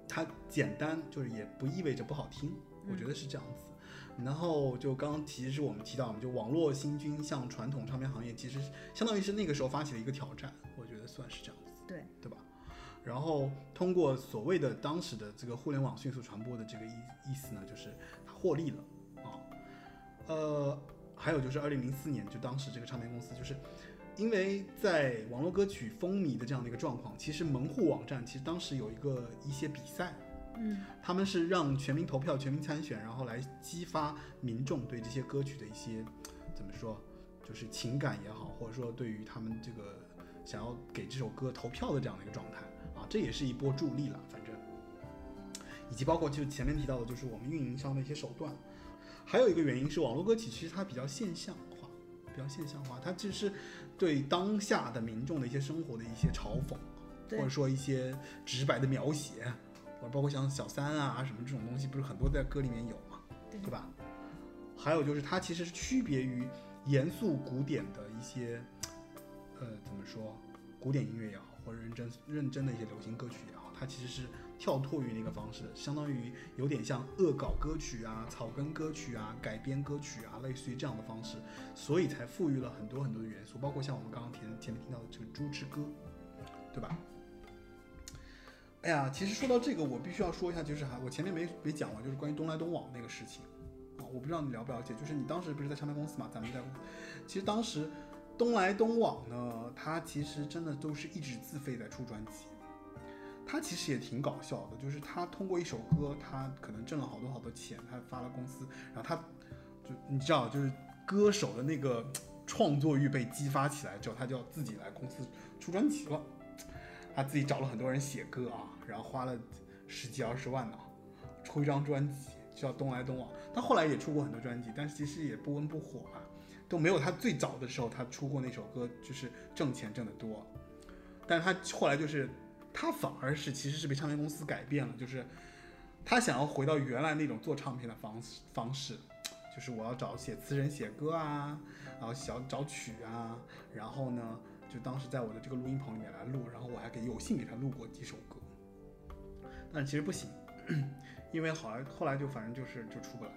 它简单，就是也不意味着不好听，我觉得是这样子。然后就刚刚其实我们提到，就网络新军向传统唱片行业，其实相当于是那个时候发起了一个挑战，我觉得算是这样子。对对吧？然后通过所谓的当时的这个互联网迅速传播的这个意意思呢，就是它获利了啊。呃，还有就是二零零四年，就当时这个唱片公司就是。因为在网络歌曲风靡的这样的一个状况，其实门户网站其实当时有一个一些比赛，嗯，他们是让全民投票、全民参选，然后来激发民众对这些歌曲的一些怎么说，就是情感也好，或者说对于他们这个想要给这首歌投票的这样的一个状态啊，这也是一波助力了，反正，以及包括就前面提到的，就是我们运营商的一些手段，还有一个原因是网络歌曲其实它比较现象化，比较现象化，它只是对当下的民众的一些生活的一些嘲讽，或者说一些直白的描写，或者包括像小三啊什么这种东西，不是很多在歌里面有嘛，对对吧？还有就是它其实是区别于严肃古典的一些，呃，怎么说，古典音乐也好，或者认真认真的一些流行歌曲也好，它其实是跳脱于那个方式，相当于有点像恶搞歌曲啊、草根歌曲啊、改编歌曲啊，类似于这样的方式，所以才赋予了很多很多的元素，包括像我们刚刚前前面听到的这个《猪之歌》，对吧？哎呀，其实说到这个，我必须要说一下，就是还我前面没没讲完，就是关于东来东往那个事情啊，我不知道你了不了解，就是你当时不是在唱片公司嘛，咱们在，其实当时东来东往呢，它其实真的都是一直自费在出专辑，他其实也挺搞笑的，就是他通过一首歌，他可能挣了好多好多钱，他发了公司，然后他就你知道，就是歌手的那个创作欲被激发起来之后，他就要自己来公司出专辑了。他自己找了很多人写歌啊，然后花了十几二十万呢、出一张专辑叫《东来东往》。他后来也出过很多专辑，但是其实也不温不火啊，都没有他最早的时候他出过那首歌就是挣钱挣得多。但是他后来就是他反而是其实是被唱片公司改变了，就是他想要回到原来那种做唱片的方式方式，就是我要找写词人写歌啊，然后想找曲啊，然后呢。就当时在我的这个录音棚里面来录，然后我还给有幸给他录过几首歌，但其实不行，因为好像后来就反正就是就出不来，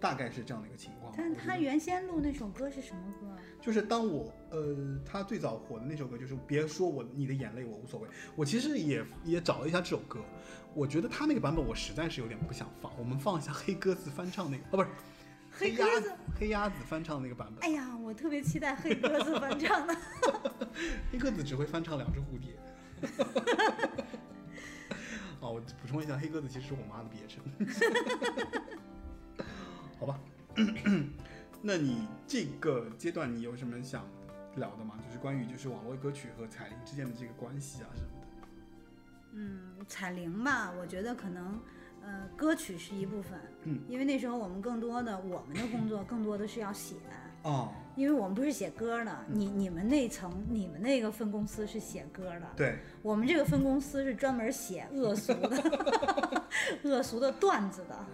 大概是这样的一个情况。但他原先录那首歌是什么歌啊？就是当我呃，他最早火的那首歌就是别说我你的眼泪我无所谓。我其实也也找了一下这首歌，我觉得他那个版本我实在是有点不想放。我们放一下黑鸽子翻唱那个，哦 不是黑鸽子。黑鸭子翻唱的那个版本。哎呀，我特别期待黑鸽子翻唱的。黑鸽子只会翻唱两只蝴蝶。哦，我补充一下，黑鸽子其实是我妈的毕业生。好吧，那你这个阶段你有什么想聊的吗？就是关于就是网络歌曲和彩铃之间的这个关系啊什么的。嗯，彩铃吧，我觉得可能，呃，歌曲是一部分，嗯，因为那时候我们更多的我们的工作更多的是要写，哦，因为我们不是写歌的，你你们那层你们那个分公司是写歌的，对，我们这个分公司是专门写恶俗的 恶俗的段子的，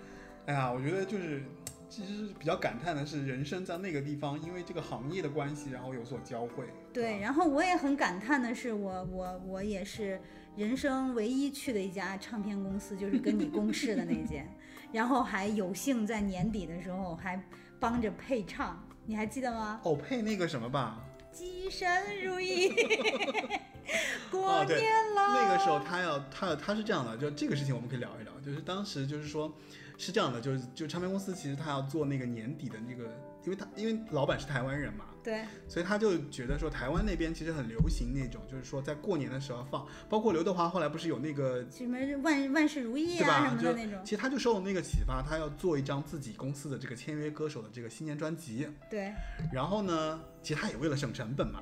哎呀，我觉得就是。其实比较感叹的是，人生在那个地方，因为这个行业的关系，然后有所交汇。对，然后我也很感叹的是，我我我也是人生唯一去的一家唱片公司，就是跟你共事的那间，然后还有幸在年底的时候还帮着配唱，你还记得吗？哦，配那个什么吧，吉祥如意，过年了。那个时候他要他要他是这样的，就这个事情我们可以聊一聊。就是当时就是说，是这样的，就是就唱片公司其实他要做那个年底的那个，因为他因为老板是台湾人嘛，对所以他就觉得说台湾那边其实很流行那种，就是说在过年的时候放，包括刘德华后来不是有那个。什么万万事如意对啊什吧？就么的那种其，实他就受了那个启发，他要做一张自己公司的这个签约歌手的这个新年专辑。对然后呢，其实他也为了省成本嘛，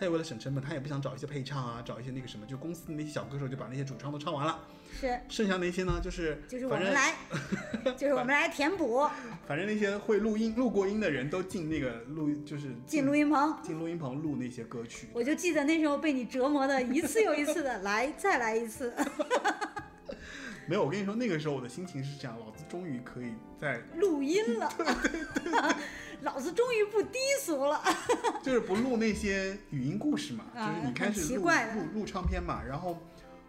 他也为了省成本，他也不想找一些配唱啊，找一些那个什么，就公司的那些小歌手就把那些主唱都唱完了，是剩下那些呢，就是就是我们来，就是我们来填补，反正那些会录音、录过音的人都进那个录，就是进录音棚。进录音棚录那些歌曲。我就记得那时候被你折磨的一次又一次的，来再来一次，没有，我跟你说，那个时候我的心情是这样，老子终于可以在，录音了，老子终于不低俗了。就是不录那些语音故事嘛，啊就是你开始录录录唱片嘛，然后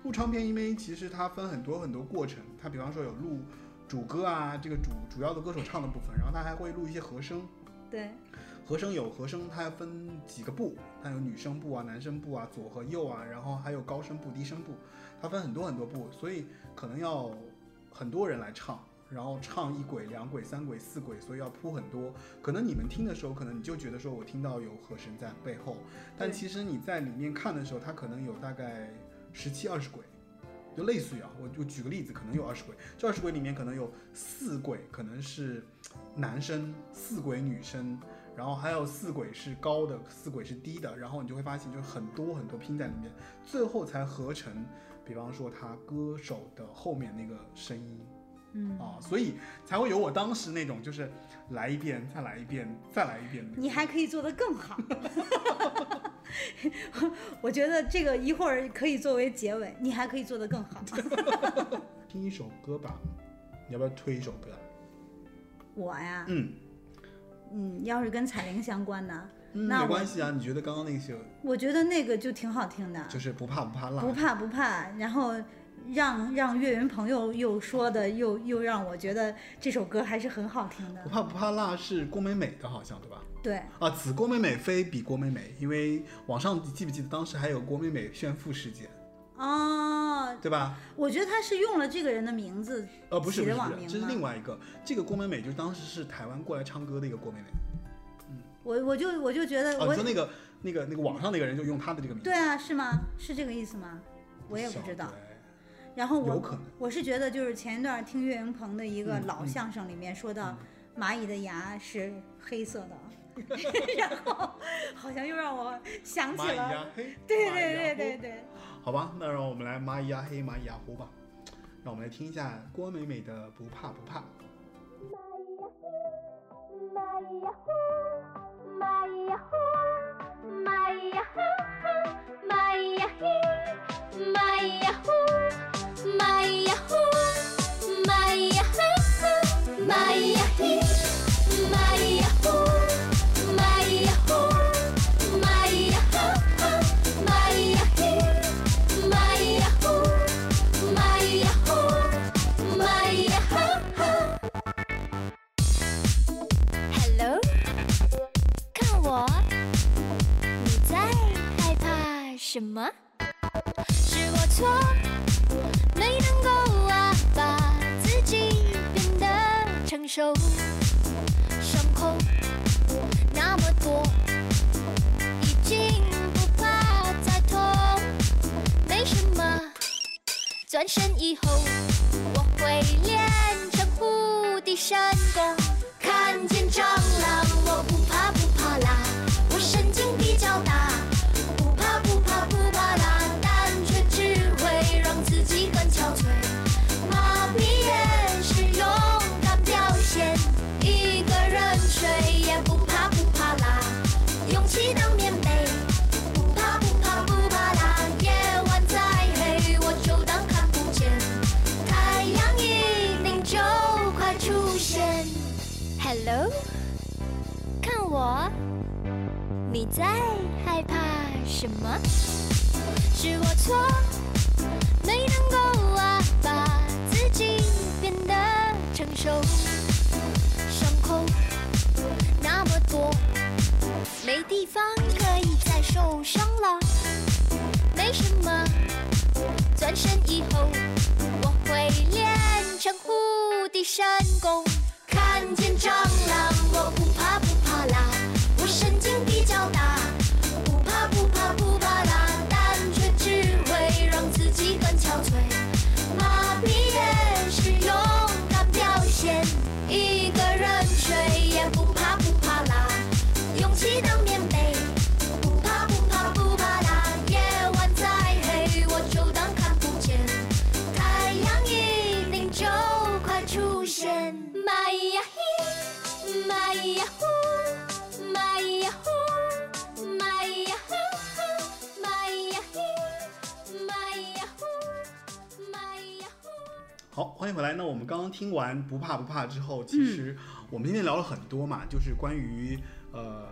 录唱片，因为其实它分很多很多过程，它比方说有录主歌啊，这个主主要的歌手唱的部分，然后它还会录一些和声。对，和声有和声，它分几个部，它有女声部啊、男声部啊、左和右啊，然后还有高声部、低声部，它分很多很多部，所以可能要很多人来唱，然后唱一轨、两轨、三轨、四轨，所以要铺很多。可能你们听的时候，可能你就觉得说我听到有和声在背后，但其实你在里面看的时候，它可能有大概十七、二十轨。就类似于啊，我就举个例子，可能有二十轨，这二十轨里面可能有四轨可能是男生，四轨女生，然后还有四轨是高的，四轨是低的，然后你就会发现就是很多很多拼在里面，最后才合成，比方说他歌手的后面那个声音嗯，啊，所以才会有我当时那种就是来一遍，再来一遍，再来一遍。你还可以做得更好。我觉得这个一会儿可以作为结尾，你还可以做得更好。听一首歌吧，你要不要推一首歌？我呀，嗯，嗯，要是跟彩铃相关的，嗯那没关系啊，你觉得刚刚那些我觉得那个就挺好听的，就是不怕不怕辣，不怕不怕，然后让让岳云鹏又又说的又又让我觉得这首歌还是很好听的不。怕不怕辣是郭美美的，好像对吧？对，啊，此郭美美非彼郭美美，因为网上记不记得当时还有郭美美炫富事件，哦，对吧？我觉得他是用了这个人的名字呃，不是这是另外一个。这个郭美美就是当时是台湾过来唱歌的一个郭美美。嗯我我就我就觉得哦，我你说那个那个那个网上那个人就用他的这个名字，对啊，是吗？是这个意思吗？我也不知道然后我我是觉得就是前一段听岳云鹏的一个老相声里面说到蚂蚁的牙是黑色的，然后好像又让我想起蚂蚁呀了，黑，对对对对对，好吧，那让我们来蚂蚁呀黑，蚂蚁呀呼吧。让我们来听一下郭美美的《不怕不怕》。蚂蚁呀呼，蚂蚁呀呼，蚂蚁呀呼，蚂蚁呀呼，蚂蚁呀呼，hello 看我你在害怕什么？是我错？没能够啊把自己变得成熟，伤口那么多，已经不怕再痛，没什么。转身以后，我会练成无敌神功。看见蟑螂，在害怕什么？是我错，没能够啊把自己变得成熟，伤口那么多。没地方可以再受伤了，没什么。转身以后，我会练成无敌神功。欢迎回来。那我们刚刚听完不怕不怕之后，其实我们今天聊了很多嘛，就是关于呃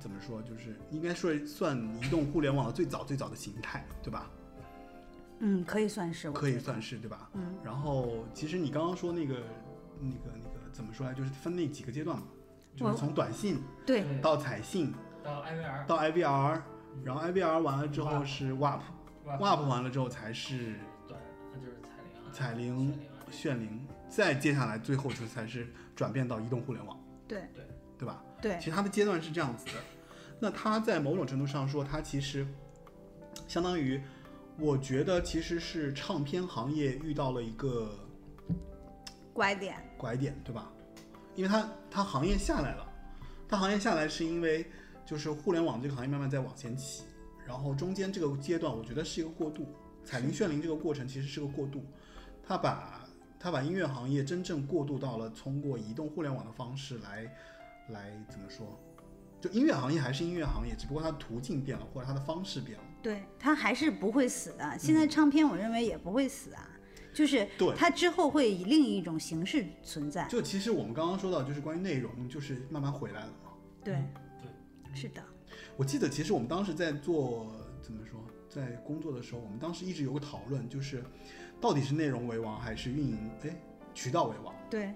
怎么说，就是应该说算移动互联网的最早最早的形态，对吧？嗯，可以算是，可以算是对吧？嗯。然后其实你刚刚说那个那个那个怎么说来，就是分那几个阶段嘛，就是从短信对对到彩信到 IVR 到 IVR，然后 IVR 完了之后是 WAP，WAP 完了之后才是彩铃炫铃，再接下来最后就才是转变到移动互联网，对。对吧？对。其实它的阶段是这样子的。那它在某种程度上说，它其实相当于，我觉得其实是唱片行业遇到了一个拐点，拐点，对吧？因为它它行业下来了，它行业下来是因为就是互联网这个行业慢慢在往前起，然后中间这个阶段我觉得是一个过渡，彩铃炫铃这个过程其实是个过渡，它把他把音乐行业真正过渡到了通过移动互联网的方式来来怎么说？就音乐行业还是音乐行业，只不过它的途径变了，或者它的方式变了。对，它还是不会死的。现在唱片我认为也不会死啊，就是对它之后会以另一种形式存在。就其实我们刚刚说到，就是关于内容，就是慢慢回来了嘛。对，对，是的，我记得其实我们当时在做怎么说，在工作的时候，我们当时一直有个讨论，就是到底是内容为王还是运营哎渠道为王？对。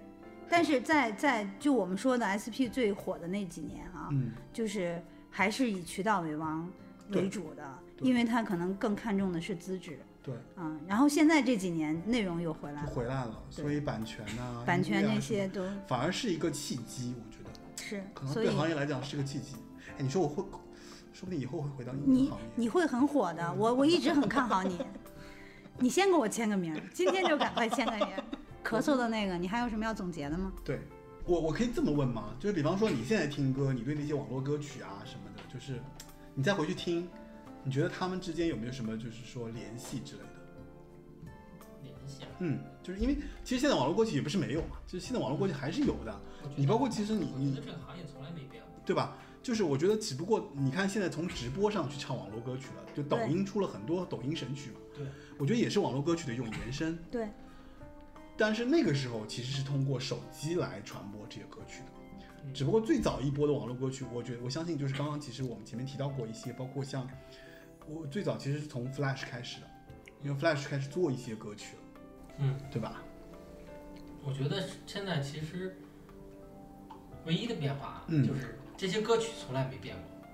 但是在在就我们说的 SP 最火的那几年啊，嗯，就是还是以渠道为王为主的，因为他可能更看重的是资质。对，嗯，然后现在这几年内容又回来就了，回来了，所以版权呐、版权那些都反而是一个契机，我觉得是可，能对行业来讲是个契机。哎，你说我会，说不定以后会回到音乐你行业。你会很火的，我我一直很看好你。你先给我签个名，今天就赶快签个名。咳嗽的那个，你还有什么要总结的吗？对我，我可以这么问吗？就是比方说你现在听歌，你对那些网络歌曲啊什么的，就是你再回去听，你觉得他们之间有没有什么就是说联系之类的？联系啊。嗯，就是因为其实现在网络歌曲也不是没有嘛，就是现在网络歌曲还是有的，我觉得你包括其实你我觉你得这个行业从来没变过。对吧？就是我觉得只不过你看现在从直播上去唱网络歌曲了，就抖音出了很多抖音神曲嘛，对，我觉得也是网络歌曲的一种延伸。对，但是那个时候其实是通过手机来传播这些歌曲的，嗯只不过最早一波的网络歌曲，我觉得我相信就是刚刚其实我们前面提到过一些，包括像我最早其实是从 Flash 开始的，因为 Flash 开始做一些歌曲了，嗯，对吧？我觉得现在其实唯一的变化嗯就是这些歌曲从来没变过，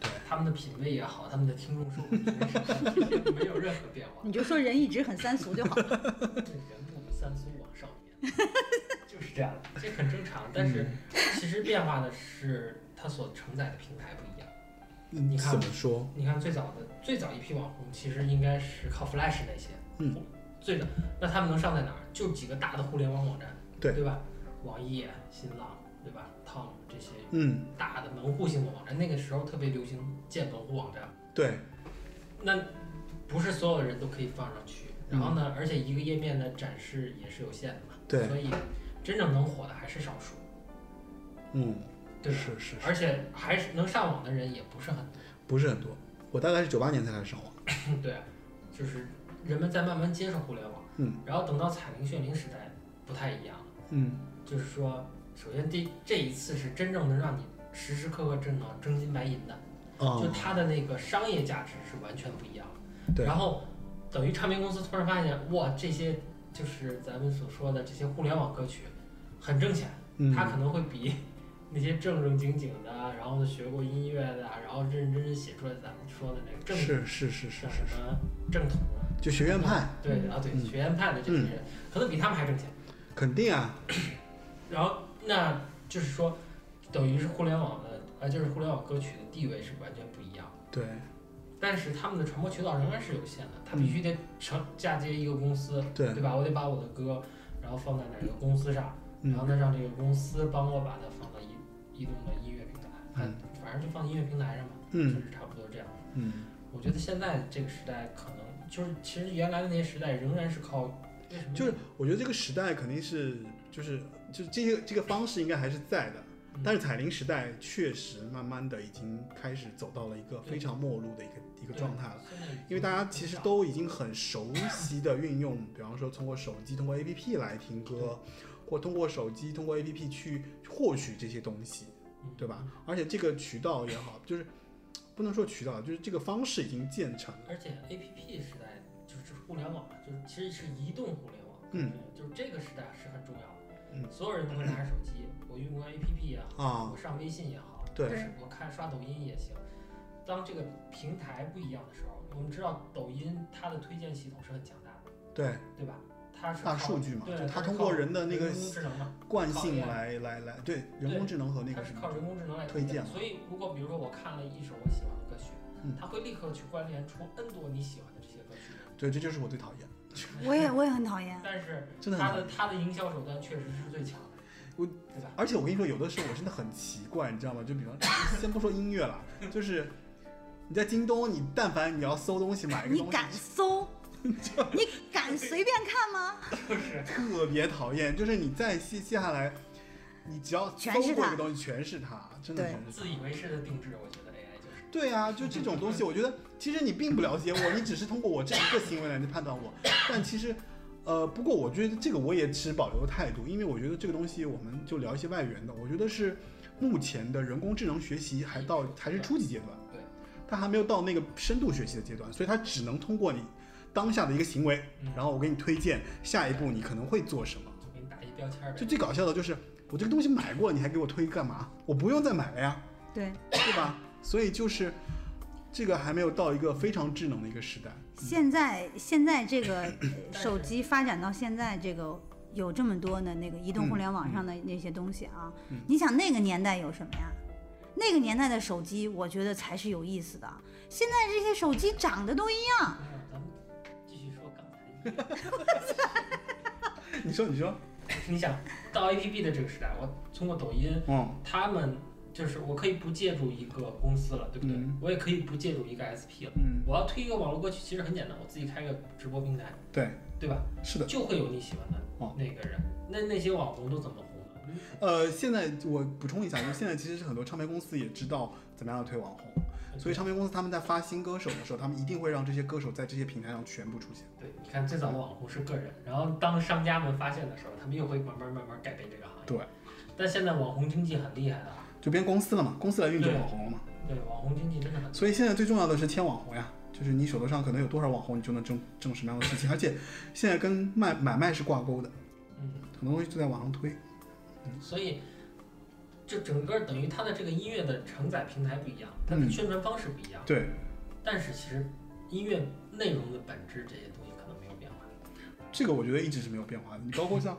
对，他们的品味也好，他们的听众受众 没有任何变化。你就说人一直很三俗就好了。人不三俗枉少年，就是这样的，这很正常。但是其实变化的是它所承载的平台不一样。嗯你看怎么说？你看最早的最早一批网红，其实应该是靠 Flash 那些，嗯，最早那他们能上在哪儿？就几个大的互联网网站，对对吧？网易、新浪，对吧些嗯，大的门户性的网站，那个时候特别流行建门户网站。对，那不是所有人都可以放上去。然后呢，而且一个页面的展示也是有限的嘛，对所以真正能火的还是少数，嗯，对吧？是是是，而且还是能上网的人也不是很多，不是很多。我大概是九八年才开始上网。对啊，就是人们在慢慢接受互联网，嗯，然后等到彩铃炫铃时代不太一样了，嗯，就是说，首先第这一次是真正能让你时时刻刻挣到真金白银的，啊就，它的那个商业价值是完全不一样的。对。然后等于唱片公司突然发现，哇，这些就是咱们所说的这些互联网歌曲很挣钱，嗯，它可能会比那些正正经经的，然后学过音乐的，然后认认真真写出来咱们说的那个正是是是是什么正统啊，就学院派，对啊对嗯。学院派的这些人，可能比他们还挣钱。肯定啊，然后那就是说，等于是互联网的，呃，就是互联网歌曲的地位是完全不一样的。对，但是他们的传播渠道仍然是有限的，他必须得承嫁接一个公司，对对吧？我得把我的歌，然后放在哪个公司上，然后嗯，呢让这个公司帮我把它放到移移动的音乐平台，嗯反正就放音乐平台上嘛，就嗯是差不多这样。嗯，我觉得现在这个时代可能就是，其实原来的那些时代仍然是靠，为什么？就是我觉得这个时代肯定是就是就是这些这个方式应该还是在的，嗯但是彩铃时代确实慢慢的已经开始走到了一个非常末路的一个一个状态了。因为大家其实都已经很熟悉的运用，比方说通过手机、通过 APP 来听歌，或通过手机、通过 APP 去获取这些东西，嗯对吧？而且这个渠道也好，就是不能说渠道，就是这个方式已经建成了。而且 A P P 时代就是就是互联网嘛，就是其实是移动互联网，嗯，就是这个时代是很重要的，嗯所有人都会拿着手机，我用过 A P P 也好，啊我上微信也好，对我看刷抖音也行。当这个平台不一样的时候，我们知道抖音它的推荐系统是很强大的，对，对吧？它是大靠数据嘛对，它通过人的那个人工智能嘛，惯性来来来，对人工智能和那个它是靠，人工智能来推荐所以，如果比如说我看了一首我喜欢的歌曲，嗯它会立刻去关联出 N 多你喜欢的这些歌曲。对，这就是我最讨厌。我也我也很讨厌。但是真的他的他的营销手段确实是最强的，我？而且我跟你说，有的时候我真的很奇怪，你知道吗？就比方，先不说音乐了，就是你在京东，你但凡你要搜东西，买一个东西，你敢搜？你敢随便看吗？就是特别讨厌，就是你再接接下来，你只要搜过一个东西，全是它，真的对全是。自以为是的定制，我觉得。对啊，就这种东西，我觉得其实你并不了解我，你只是通过我这一个行为来判断我。但其实，呃，不过我觉得这个我也持保留态度，因为我觉得这个东西我们就聊一些外援的，我觉得是目前的人工智能学习还到还是初级阶段，对，它还没有到那个深度学习的阶段，所以它只能通过你当下的一个行为，嗯然后我给你推荐下一步你可能会做什么。就给你打一标签儿呗。就最搞笑的就是我这个东西买过，你还给我推干嘛？我不用再买了呀。对，对吧？所以就是这个还没有到一个非常智能的一个时代。现在现在这个呃手机发展到现在这个。有这么多的那个移动互联网上的那些东西啊，嗯你想那个年代有什么呀？那个年代的手机，我觉得才是有意思的。现在这些手机长得都一样，咱们继续说刚才 你说，你说，你想到 APP 的这个时代，我通过抖音，嗯，他们就是我可以不借助一个公司了，对不对？嗯我也可以不借助一个 SP 了。嗯，我要推一个网络歌曲，其实很简单，我自己开个直播平台，对，对吧？是的。就会有你喜欢的哦那个人。那那些网红都怎么红的？呃，现在我补充一下，就是现在其实是很多唱片公司也知道怎么样推网红，所以唱片公司他们在发新歌手的时候，他们一定会让这些歌手在这些平台上全部出现。对，你看最早的网红是个人，然后当商家们发现的时候，他们又会慢慢慢慢改变这个行业。对，但现在网红经济很厉害的啊，就变公司了嘛，公司来运作网红了嘛。对，网红经济真的很。所以现在最重要的是签网红呀，就是你手头上可能有多少网红，你就能挣挣什么样的事情，而且现在跟卖买卖是挂钩的，嗯，很多东西就在网上推。嗯所以就整个等于它的这个音乐的承载平台不一样，它的嗯宣传方式不一样，对，但是其实音乐内容的本质这些东西可能没有变化。这个我觉得一直是没有变化的。你包括像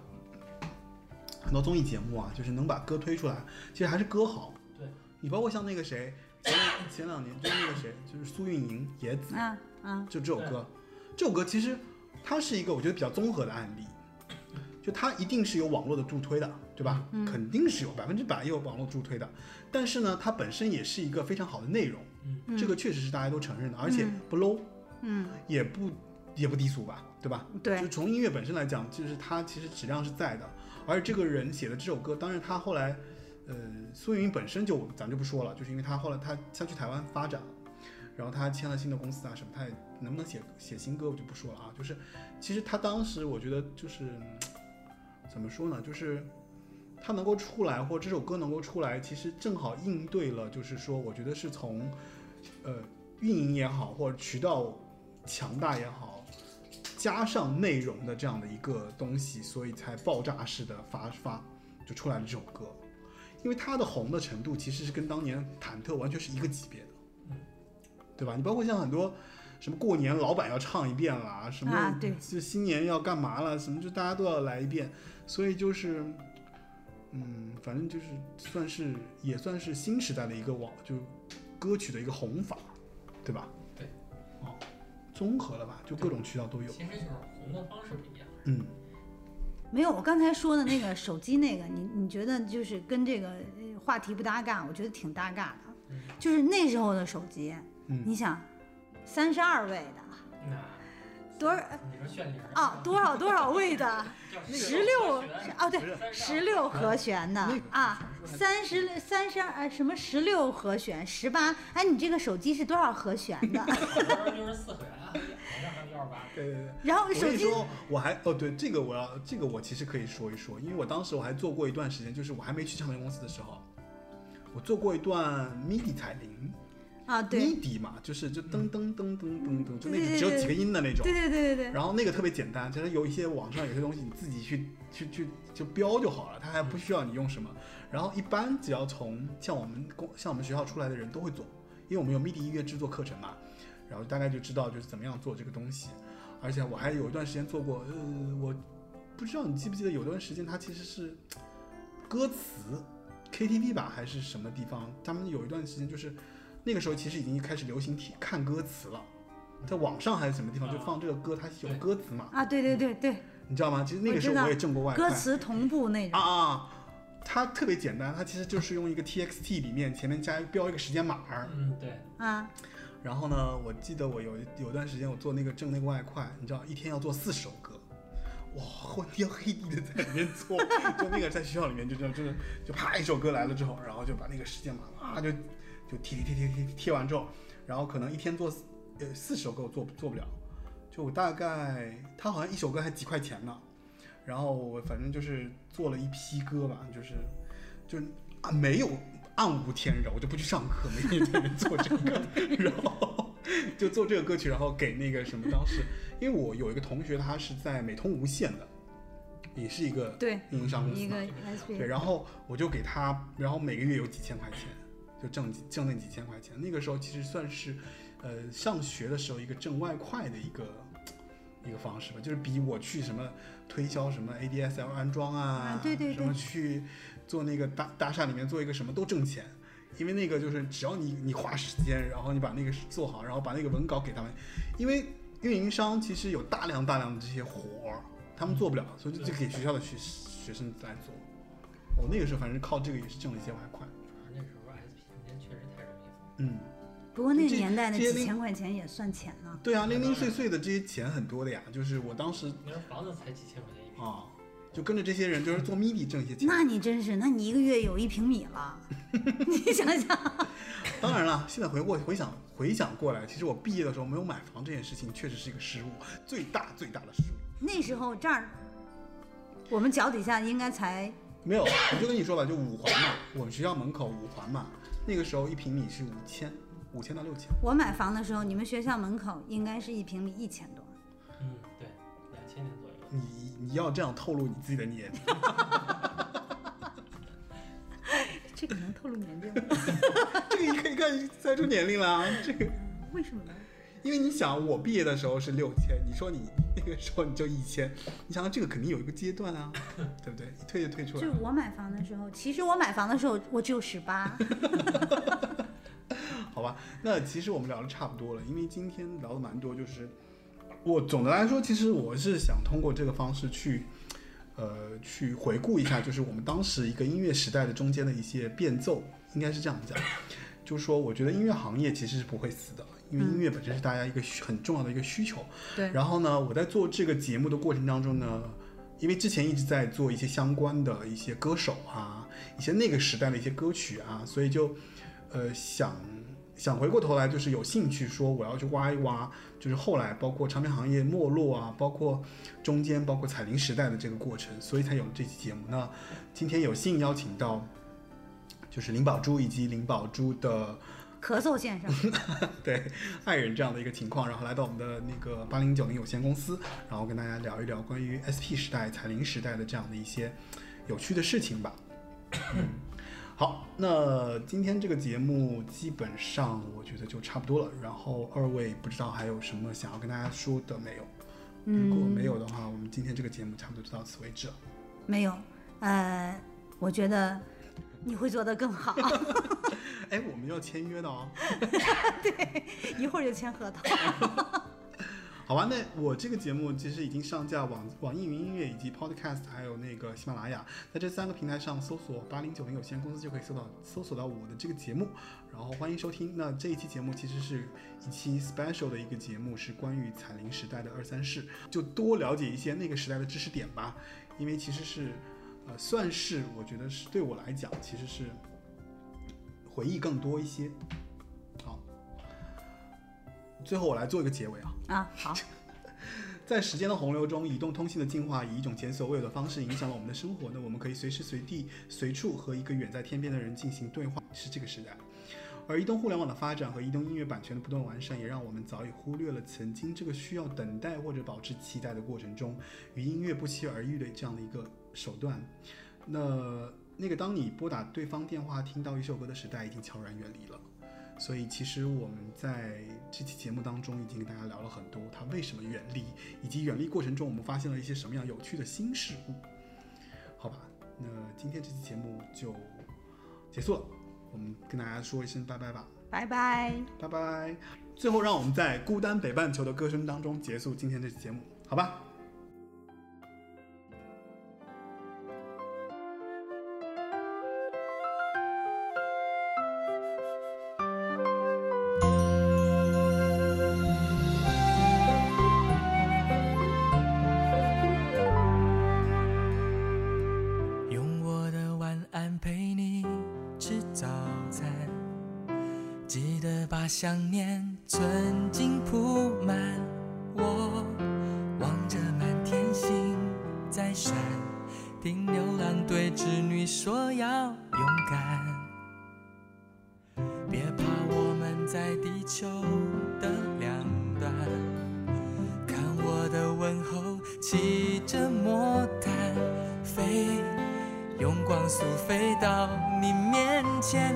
很多综艺节目啊，就是能把歌推出来，其实还是歌好。对，你包括像那个谁，前两前两年就是那个谁，就是苏运莹、野子，啊啊，就这首歌，这首歌其实它是一个我觉得比较综合的案例，就它一定是有网络的助推的，对吧？嗯肯定是有百分之百有网络助推的，但是呢，它本身也是一个非常好的内容，嗯这个确实是大家都承认的，而且不 low，嗯，也不也不低俗吧，对吧？对就从音乐本身来讲，就是它其实质量是在的，而这个人写的这首歌，当然他后来，呃，苏运莹本身就咱就不说了，就是因为他后来他他去台湾发展，然后他签了新的公司啊什么，他也能不能写写新歌我就不说了啊，就是其实他当时我觉得就是怎么说呢，就是他能够出来，或这首歌能够出来，其实正好应对了，就是说我觉得是从呃运营也好，或者渠道强大也好，加上内容的这样的一个东西，所以才爆炸式的发发就出来了这首歌。因为它的红的程度其实是跟当年忐忑完全是一个级别的，嗯对吧？你包括像很多什么过年老板要唱一遍啦，什么啊对就新年要干嘛了，什么就大家都要来一遍，所以就是，嗯，反正就是算是也算是新时代的一个网就歌曲的一个红法，对吧？综合了吧，就各种渠道都有，其实就是红的方式不一样。嗯。没有，我刚才说的那个手机那个，你你觉得就是跟这个呃话题不搭嘎？我觉得挺搭嘎的。嗯就是那时候的手机，嗯你想，三十二位的，那多少你说炫灵啊？多少多少位的？十六哦，对，十六和弦的啊，三十三十二什么十六和弦，十八？哎，你这个手机是多少和弦的？六 十四和弦对对对。然后你说，我还哦，对这个我要这个我其实可以说一说，因为我当时我还做过一段时间，就是我还没去唱片公司的时候，我做过一段 MIDI 彩铃啊，对，，MIDI 嘛，就是就噔噔噔噔噔噔，就那个只有几个音的那种对。对对对对，然后那个特别简单，其实有一些网上有些东西你自己去去去就标就好了，它还不需要你用什么。然后一般只要从像我们公像我们学校出来的人都会做，因为我们有 MIDI 音乐制作课程嘛，然后大概就知道就是怎么样做这个东西。而且我还有一段时间做过，呃，我不知道你记不记得有段时间它其实是歌词 KTV 吧还是什么地方，他们有一段时间就是那个时候其实已经开始流行听看歌词了。在网上还是什么地方就放这个歌，它有歌词嘛，啊，对对对对，你知道吗？其实那个时候我也挣过外快。歌词同步那啊种。啊，它特别简单，它其实就是用一个 TXT 里面前面加标一个时间码儿。嗯，对，啊，然后呢，我记得我有有段时间我做那个挣那个外快，你知道一天要做四首歌，哇，昏天黑地的在里面做，就那个在学校里面就这样，就是就啪一首歌来了之后，然后就把那个时间码啊就就贴贴贴贴贴贴完之后，然后可能一天做四呃四首歌我做做不了，就我大概他好像一首歌还几块钱呢，然后我反正就是做了一批歌吧，就是就啊没有暗无天日，我就不去上课，每天在那边做这个，然后就做这个歌曲，然后给那个什么当时，因为我有一个同学他是在美通无线的，也是一个对运营商公司嘛一个对然后我就给他，然后每个月有几千块钱，就挣挣那几千块钱。那个时候其实算是，呃，上学的时候一个挣外快的一个一个方式吧，就是比我去什么推销什么 ADSL 安装啊，啊对对什么去做那个大大厦里面做一个什么都挣钱。因为那个就是只要你你花时间，然后你把那个做好，然后把那个文稿给他们，因为运营商其实有大量大量的这些活儿，他们做不了，所以就就给学校的学学生来做。我那个时候反正靠这个也是挣了一些外快。那时候 SP 空间确实太容易了。嗯，不过那个年代那些几千块钱也算钱了。对啊，零零碎碎的这些钱很多的呀，就是我当时那时候房子才几千块钱一平，啊，就跟着这些人就是做 MIDI 挣一些钱。那你真是，那你一个月有一平米了，你想想，当然了，现在回过回想回想过来，其实我毕业的时候没有买房这件事情确实是一个失误，最大最大的失误。那时候这儿，我们脚底下应该才没有，我就跟你说吧，就五环嘛，我们学校门口五环嘛，那个时候一平米是五千，五千到六千。我买房的时候，你们学校门口应该是一平米一千多。你你要这样透露你自己的年龄，这个能透露年龄吗？这个你可以看猜出年龄了啊，这个。为什么呢？因为你想，我毕业的时候是六千，你说你那个时候你就一千，你想到这个肯定有一个阶段啊，对不对？一退就退出来了。就我买房的时候，其实我买房的时候我只有十八。好吧，那其实我们聊的差不多了，因为今天聊的蛮多，就是我总的来说，其实我是想通过这个方式去，呃，去回顾一下，就是我们当时一个音乐时代的中间的一些变奏，应该是这样讲，就是说，我觉得音乐行业其实是不会死的，因为音乐本身是大家一个很重要的一个需求。对然后呢，我在做这个节目的过程当中呢，因为之前一直在做一些相关的一些歌手啊，一些那个时代的一些歌曲啊，所以就呃想想回过头来，就是有兴趣说我要去挖一挖，就是后来包括唱片行业没落啊，包括中间包括彩铃时代的这个过程，所以才有了这期节目。那今天有幸邀请到就是林宝珠以及林宝珠的咳嗽先生，对爱人这样的一个情况，然后来到我们的那个八零九零有限公司，然后跟大家聊一聊关于 SP 时代、彩铃时代的这样的一些有趣的事情吧。嗯好，那今天这个节目基本上我觉得就差不多了。然后二位不知道还有什么想要跟大家说的没有？如果没有的话，我们今天这个节目差不多就到此为止了。没有，呃，我觉得你会做得更好。哎，我们要签约的哦。对一会儿就签合同。好吧，那我这个节目其实已经上架网网易云音乐以及 Podcast，还有那个喜马拉雅，在这三个平台上搜索八零九零有限公司就可以搜到搜索到我的这个节目，然后欢迎收听。那这一期节目其实是一期 special 的一个节目，是关于彩铃时代的二三事，就多了解一些那个时代的知识点吧，因为其实是呃算是我觉得是对我来讲其实是回忆更多一些。好，最后我来做一个结尾啊。啊，好，在时间的洪流中，移动通信的进化以一种前所未有的方式影响了我们的生活。那我们可以随时随地、随处和一个远在天边的人进行对话，是这个时代。而移动互联网的发展和移动音乐版权的不断完善，也让我们早已忽略了曾经这个需要等待或者保持期待的过程中，与音乐不期而遇的这样的一个手段。那那个当你拨打对方电话听到一首歌的时代，已经悄然远离了。所以其实我们在这期节目当中已经跟大家聊了很多，它为什么远离，以及远离过程中我们发现了一些什么样有趣的新事物。好吧，那今天这期节目就结束了，我们跟大家说一声拜拜吧，拜拜。拜拜。最后，让我们在孤单北半球的歌声当中结束今天这期节目，好吧？想念曾经铺满。我望着满天星在闪，听牛郎对织女说要勇敢。别怕，我们在地球的两端。看我的问候，骑着魔毯飞，用光速飞到你面前，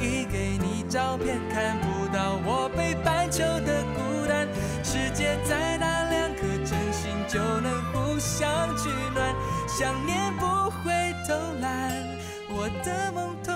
已？给你照片看不到我北半球的孤单。世界再大，两颗真心就能互相取暖，想念不会偷懒，我的梦。